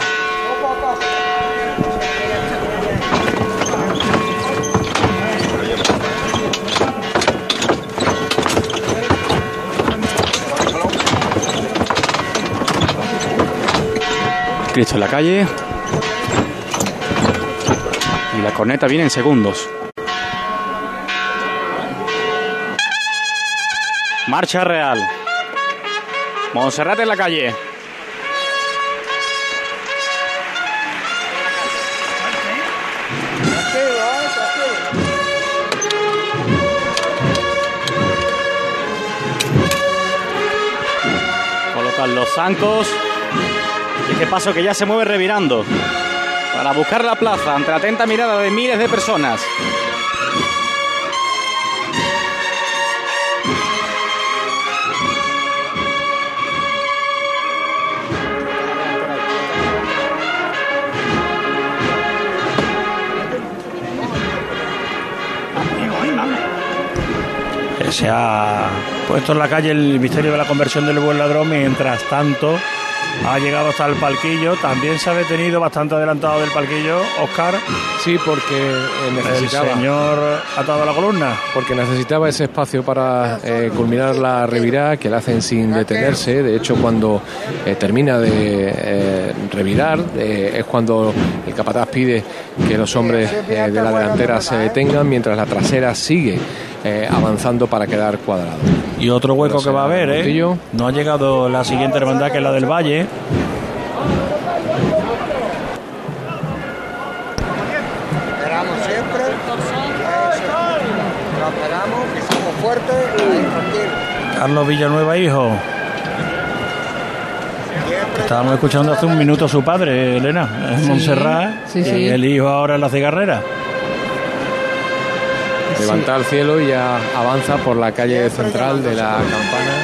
Cristo en la calle. Y la corneta viene en segundos. Marcha real. Monserrate en la calle. Colocan los zancos. Este paso que ya se mueve revirando. Para buscar la plaza ante la atenta mirada de miles de personas. Se ha puesto en la calle el misterio de la conversión del buen ladrón, mientras tanto ha llegado hasta el palquillo. También se ha detenido bastante adelantado del palquillo, Oscar. Sí, porque eh, necesitaba. El señor atado a la columna. Porque necesitaba ese espacio para eh, culminar la revirada que la hacen sin detenerse. De hecho, cuando eh, termina de eh, revirar, es cuando el capataz pide que los hombres de la delantera se detengan mientras la trasera sigue avanzando para quedar cuadrado. Y otro hueco que va a haber, ¿eh? No ha llegado la siguiente hermandad, que es la del Valle. Esperamos siempre. Esperamos, pisamos fuerte. Ahí, tranquilo. Carlos Villanueva, hijo. Estábamos escuchando hace un minuto a su padre, Elena, en Sí, Montserrat. sí, y sí. El hijo ahora en la cigarrera. Levanta al cielo y ya avanza por la calle central de la campana.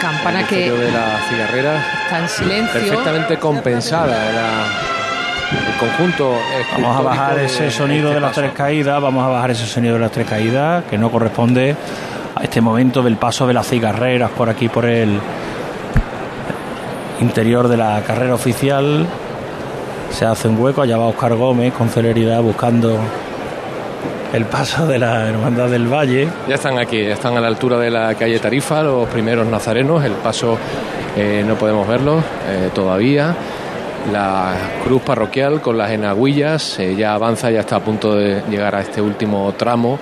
Campana que de la cigarrera. está en silencio. Perfectamente compensada la- el conjunto. Vamos a bajar ese de sonido este de las paso. tres caídas, vamos a bajar ese sonido de las tres caídas, que no corresponde a este momento del paso de las cigarreras por aquí, por el interior de la carrera oficial. Se hace un hueco, allá va Oscar Gómez con celeridad buscando el paso de la Hermandad del Valle. Ya están aquí, ya están a la altura de la calle Tarifa, los primeros nazarenos. El paso eh, no podemos verlo eh, todavía. La cruz parroquial con las enagüillas eh, ya avanza, ya está a punto de llegar a este último tramo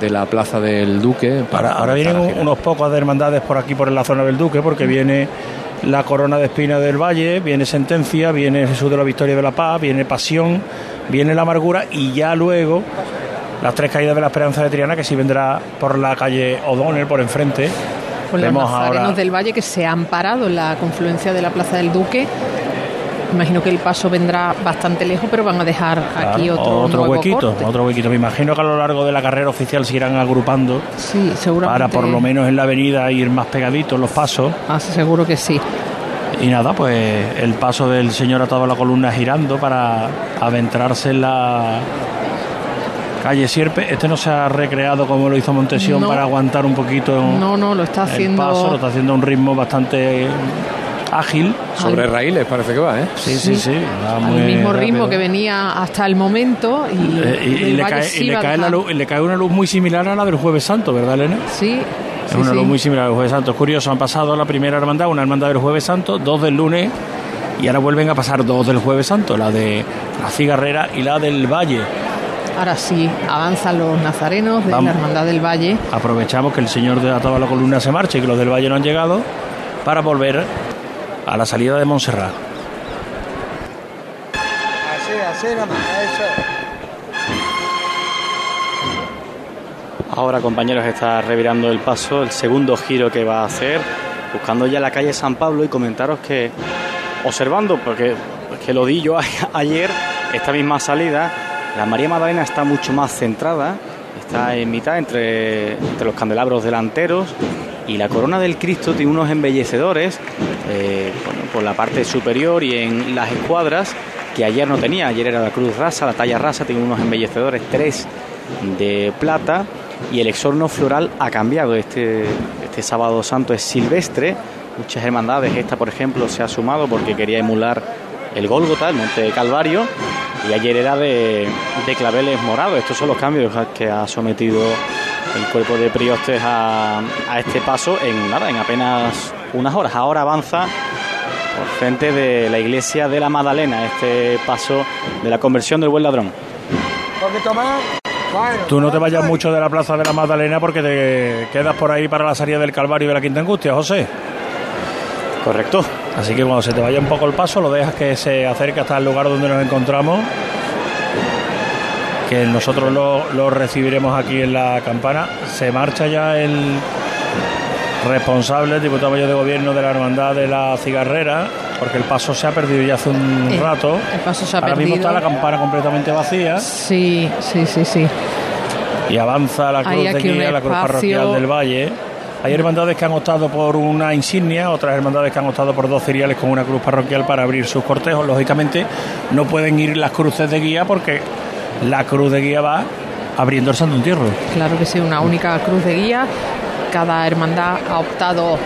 de la plaza del Duque. para Ahora, ahora vienen un- unos pocos de hermandades por aquí, por la zona del Duque, porque viene la corona de espina del Valle, viene sentencia, viene Jesús de la Victoria de la Paz, viene pasión, viene la amargura y ya luego las tres caídas de la Esperanza de Triana, que sí vendrá por la calle O'Donnell, por enfrente. Con los nazarenos ahora del Valle que se han parado en la confluencia de la Plaza del Duque. Imagino que el paso vendrá bastante lejos, pero van a dejar aquí otro, nuevo huequito, corte. otro huequito. Me imagino que a lo largo de la carrera oficial se irán agrupando Sí, seguramente. para por lo menos en la avenida ir más pegaditos los pasos. Ah, seguro que sí. Y nada, pues el paso del señor atado a la columna girando para adentrarse en la calle Sierpe. Este no se ha recreado como lo hizo Montesión No. para aguantar un poquito No, no, lo está el haciendo. paso, lo está haciendo a un ritmo bastante ágil. Sobre raíles parece que va, ¿eh? Sí, sí, sí. va al muy mismo rápido. ritmo que venía hasta el momento y, Eh, y, y el le cae, sí y le va a cae la dejar- luz- y le cae una luz muy similar a la del Jueves Santo, ¿verdad, Elena? Sí, Es sí, una sí. luz muy similar al Jueves Santo. Es curioso, han pasado la primera hermandad, una hermandad del Jueves Santo, dos del lunes, y ahora vuelven a pasar dos del Jueves Santo, la de la Cigarrera y la del Valle. Ahora sí, avanzan los nazarenos de Vamos. la Hermandad del Valle. Aprovechamos que el señor de toda la columna se marche y que los del Valle no han llegado para volver a la salida de Montserrat. Así, así nada más. Eso. Ahora, compañeros, está revirando el paso, el segundo giro que va a hacer, buscando ya la calle San Pablo y comentaros que, observando, porque que lo di yo a- <laughs> ayer, esta misma salida, la María Magdalena está mucho más centrada, está en mitad entre, entre los candelabros delanteros Y la corona del Cristo tiene unos embellecedores eh, por la parte superior y en las escuadras que ayer no tenía. Ayer era la cruz rasa, la talla rasa, tiene unos embellecedores, tres de plata y el exorno floral ha cambiado. Este, este sábado santo es silvestre. Muchas hermandades, esta por ejemplo se ha sumado porque quería emular el Gólgota, el Monte Calvario, y ayer era de, de claveles morados. Estos son los cambios que ha sometido el cuerpo de Priostes a, a este paso en nada, en apenas unas horas. Ahora avanza por frente de la iglesia de la Magdalena, este paso de la conversión del buen ladrón. Tú no te vayas mucho de la plaza de la Magdalena porque te quedas por ahí para la salida del Calvario de la Quinta Angustia, José. Correcto. Así que cuando se te vaya un poco el paso, lo dejas que se acerque hasta el lugar donde nos encontramos. Que nosotros lo, lo recibiremos aquí en la campana. Se marcha ya el responsable, el diputado mayor de gobierno de la Hermandad de la Cigarrera, porque el paso se ha perdido ya hace un rato. el paso se ha Ahora mismo está la campana completamente vacía Sí, sí, sí, sí. y avanza la cruz de guía, la cruz parroquial del Valle. Hay hermandades que han optado por una insignia, otras hermandades que han optado por dos cereales con una cruz parroquial para abrir sus cortejos. Lógicamente no pueden ir las cruces de guía porque la cruz de guía va abriendo el Santo Entierro. Claro que sí, una única cruz de guía. Cada hermandad ha optado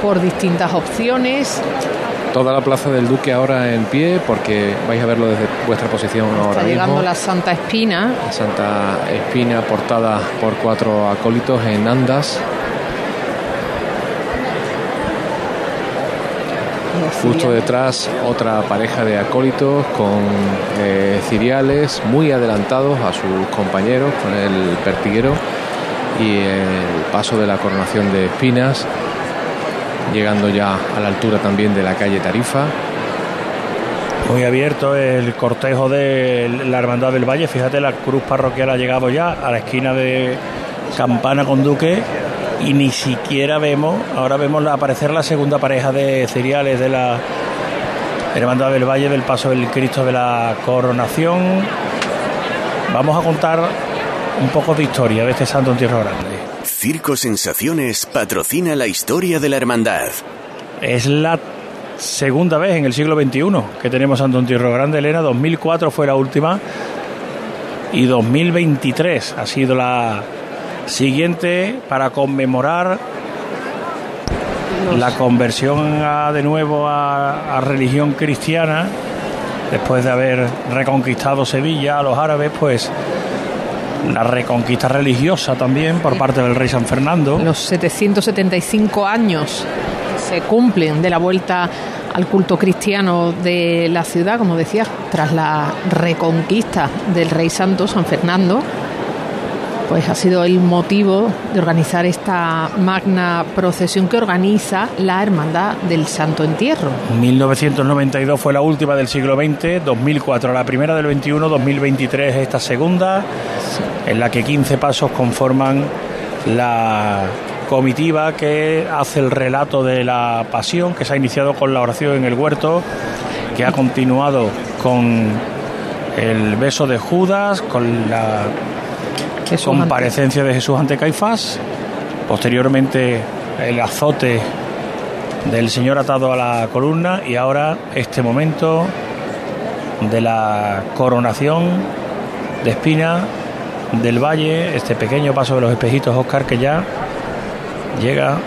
por distintas opciones. Toda la plaza del Duque ahora en pie, porque vais a verlo desde vuestra posición ahora Está mismo. llegando la Santa Espina. La Santa Espina portada por cuatro acólitos en andas. Justo detrás otra pareja de acólitos con eh, ciriales muy adelantados a sus compañeros con el pertiguero y el paso de la coronación de espinas, llegando ya a la altura también de la calle Tarifa. Muy abierto el cortejo de la Hermandad del Valle. Fíjate, la cruz parroquial ha llegado ya a la esquina de Campana con Duque y ni siquiera vemos, ahora vemos la- aparecer la segunda pareja de cereales de la Hermandad del Valle del paso del Cristo de la Coronación. Vamos a contar un poco de historia de este Santo Entierro Grande. Circo Sensaciones patrocina la historia de la hermandad. Es la segunda vez en el siglo XXI que tenemos Santo Entierro Grande, Elena. 2004 fue la última y 2023 ha sido la siguiente para conmemorar la conversión a- de nuevo a, a religión cristiana después de haber reconquistado Sevilla a los árabes, pues la reconquista religiosa también por parte del rey San Fernando. Los 775 años se cumplen de la vuelta al culto cristiano de la ciudad, como decía, tras la reconquista del rey santo San Fernando. Pues ha sido el motivo de organizar esta magna procesión que organiza la Hermandad del Santo Entierro. 1992 fue la última del siglo XX, 2004 la primera del 21, 2023 esta segunda, en la que 15 pasos conforman la comitiva que hace el relato de la pasión, que se ha iniciado con la oración en el huerto, que ha continuado con el beso de Judas, con la Jesús comparecencia de Jesús ante Caifás, posteriormente el azote del Señor atado a la columna y ahora este momento de la coronación de Espina del Valle, este pequeño paso de los espejitos Oscar que ya llega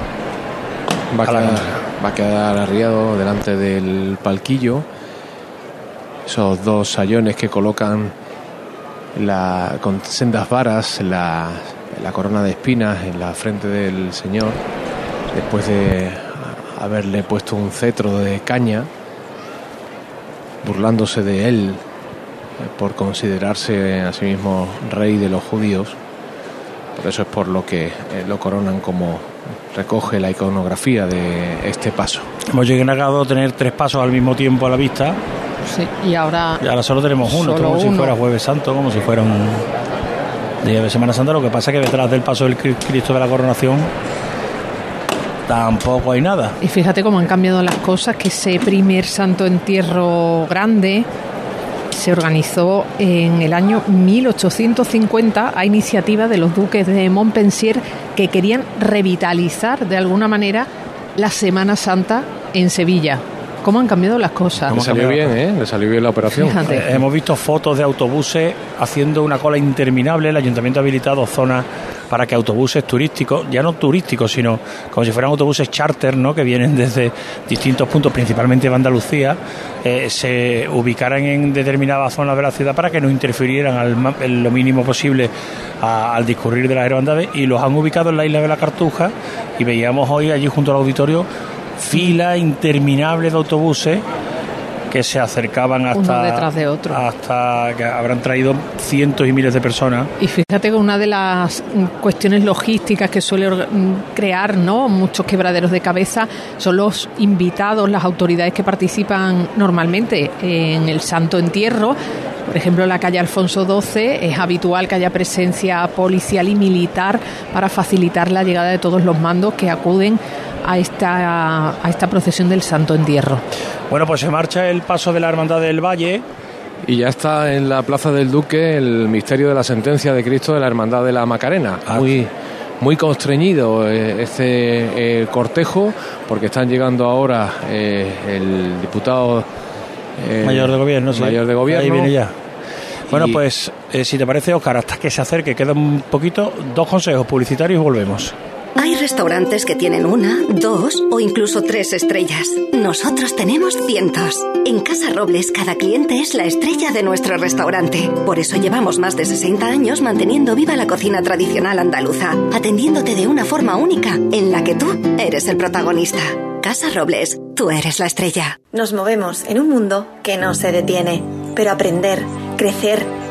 Va a, la quedar, va a quedar arriado delante del palquillo. Esos dos sayones que colocan la, con sendas varas la, la corona de espinas en la frente del Señor, después de haberle puesto un cetro de caña, burlándose de él eh, por considerarse a sí mismo rey de los judíos. Por eso es por lo que eh, lo coronan como recoge la iconografía de este paso. Hemos llegado a tener tres pasos al mismo tiempo a la vista Sí, y ahora y ahora solo tenemos uno, Solo como si fuera Jueves Santo, como si fuera un día de Semana Santa. Lo que pasa es que detrás del paso del Cri- Cristo de la Coronación tampoco hay nada. Y fíjate cómo han cambiado las cosas, que ese primer santo entierro grande se organizó en el año 1850 a iniciativa de los duques de Montpensier que querían revitalizar de alguna manera la Semana Santa en Sevilla. ¿Cómo han cambiado las cosas? Le salió bien, ¿eh? Le salió bien la operación. Fíjate. Eh, hemos visto fotos de autobuses haciendo una cola interminable. El ayuntamiento ha habilitado zonas para que autobuses turísticos, ya no turísticos, sino como si fueran autobuses charter, ¿no? que vienen desde distintos puntos, principalmente de Andalucía, eh, se ubicaran en determinadas zonas de la ciudad para que no interfirieran al, en lo mínimo posible a- al discurrir de las hermandades y los han ubicado en la isla de la Cartuja y veíamos hoy allí junto al auditorio fila interminable de autobuses que se acercaban hasta Uno detrás de otro. hasta que habrán traído cientos y miles de personas Y fíjate que una de las cuestiones logísticas que suele crear ¿no? muchos quebraderos de cabeza son los invitados, las autoridades que participan normalmente en el Santo Entierro. Por ejemplo, en la calle Alfonso XII es habitual que haya presencia policial y militar para facilitar la llegada de todos los mandos que acuden a esta, a esta procesión del Santo Entierro. Bueno, pues se marcha el paso de la Hermandad del Valle. Y ya está en la Plaza del Duque el misterio de la sentencia de Cristo de la Hermandad de la Macarena. Muy, muy constreñido eh, este eh, cortejo, porque están llegando ahora eh, el diputado Mayor de gobierno, sí. mayor de gobierno. Ahí viene ya. Bueno, pues eh, si te parece, Oscar, hasta que se acerque, queda un poquito, dos consejos publicitarios y volvemos. Hay restaurantes que tienen una, dos o incluso tres estrellas. Nosotros tenemos cientos. En Casa Robles cada cliente es la estrella de nuestro restaurante. Por eso llevamos más de 60 años manteniendo viva la cocina tradicional andaluza, atendiéndote de una forma única en la que tú eres el protagonista. Casa Robles, tú eres la estrella. Nos movemos en un mundo que no se detiene, pero aprender, crecer,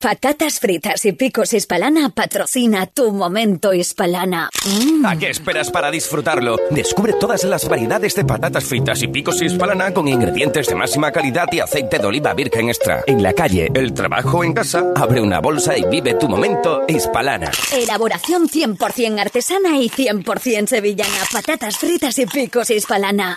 Patatas fritas y picos hispalana patrocina tu momento hispalana. ¿A qué esperas para disfrutarlo? Descubre todas las variedades de patatas fritas y picos hispalana con ingredientes de máxima calidad y aceite de oliva virgen extra. En la calle, el trabajo en casa, abre una bolsa y vive tu momento hispalana. Elaboración 100% artesana y 100% sevillana. Patatas fritas y picos hispalana.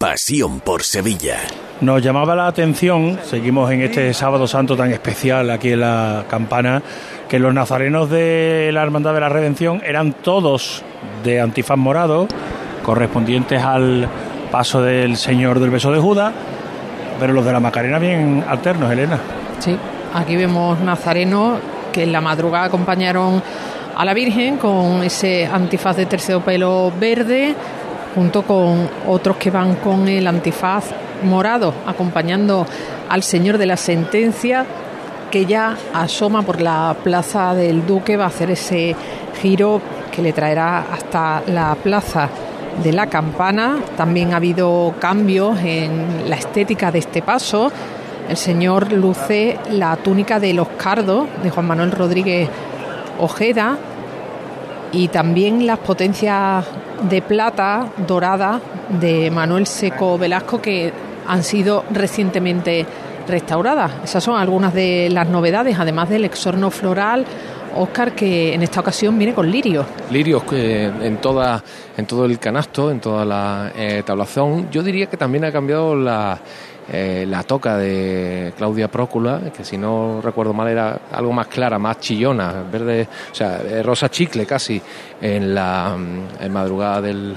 Pasión por Sevilla. Nos llamaba la atención, seguimos en este sábado santo tan especial aquí en la campana, que los nazarenos de la Hermandad de la Redención eran todos de antifaz morado, correspondientes al paso del Señor del Beso de Judas, pero los de la Macarena bien alternos, Elena. Sí, aquí vemos nazarenos que en la madrugada acompañaron a la Virgen con ese antifaz de terciopelo verde, junto con otros que van con el antifaz morado, acompañando al Señor de la Sentencia, que ya asoma por la plaza del Duque, va a hacer ese giro que le traerá hasta la plaza de la campana. También ha habido cambios en la estética de este paso. El señor luce la túnica de los cardos de Juan Manuel Rodríguez Ojeda y también las potencias de plata dorada de Manuel Seco Velasco que han sido recientemente restauradas. Esas son algunas de las novedades, además del exorno floral. Oscar, que en esta ocasión viene con lirios. Lirios en, toda, en todo el canasto, en toda la eh, tablación. Yo diría que también ha cambiado la, eh, la toca de Claudia Prócula, que si no recuerdo mal era algo más clara, más chillona, verde, o sea, rosa chicle casi, en la en madrugada del,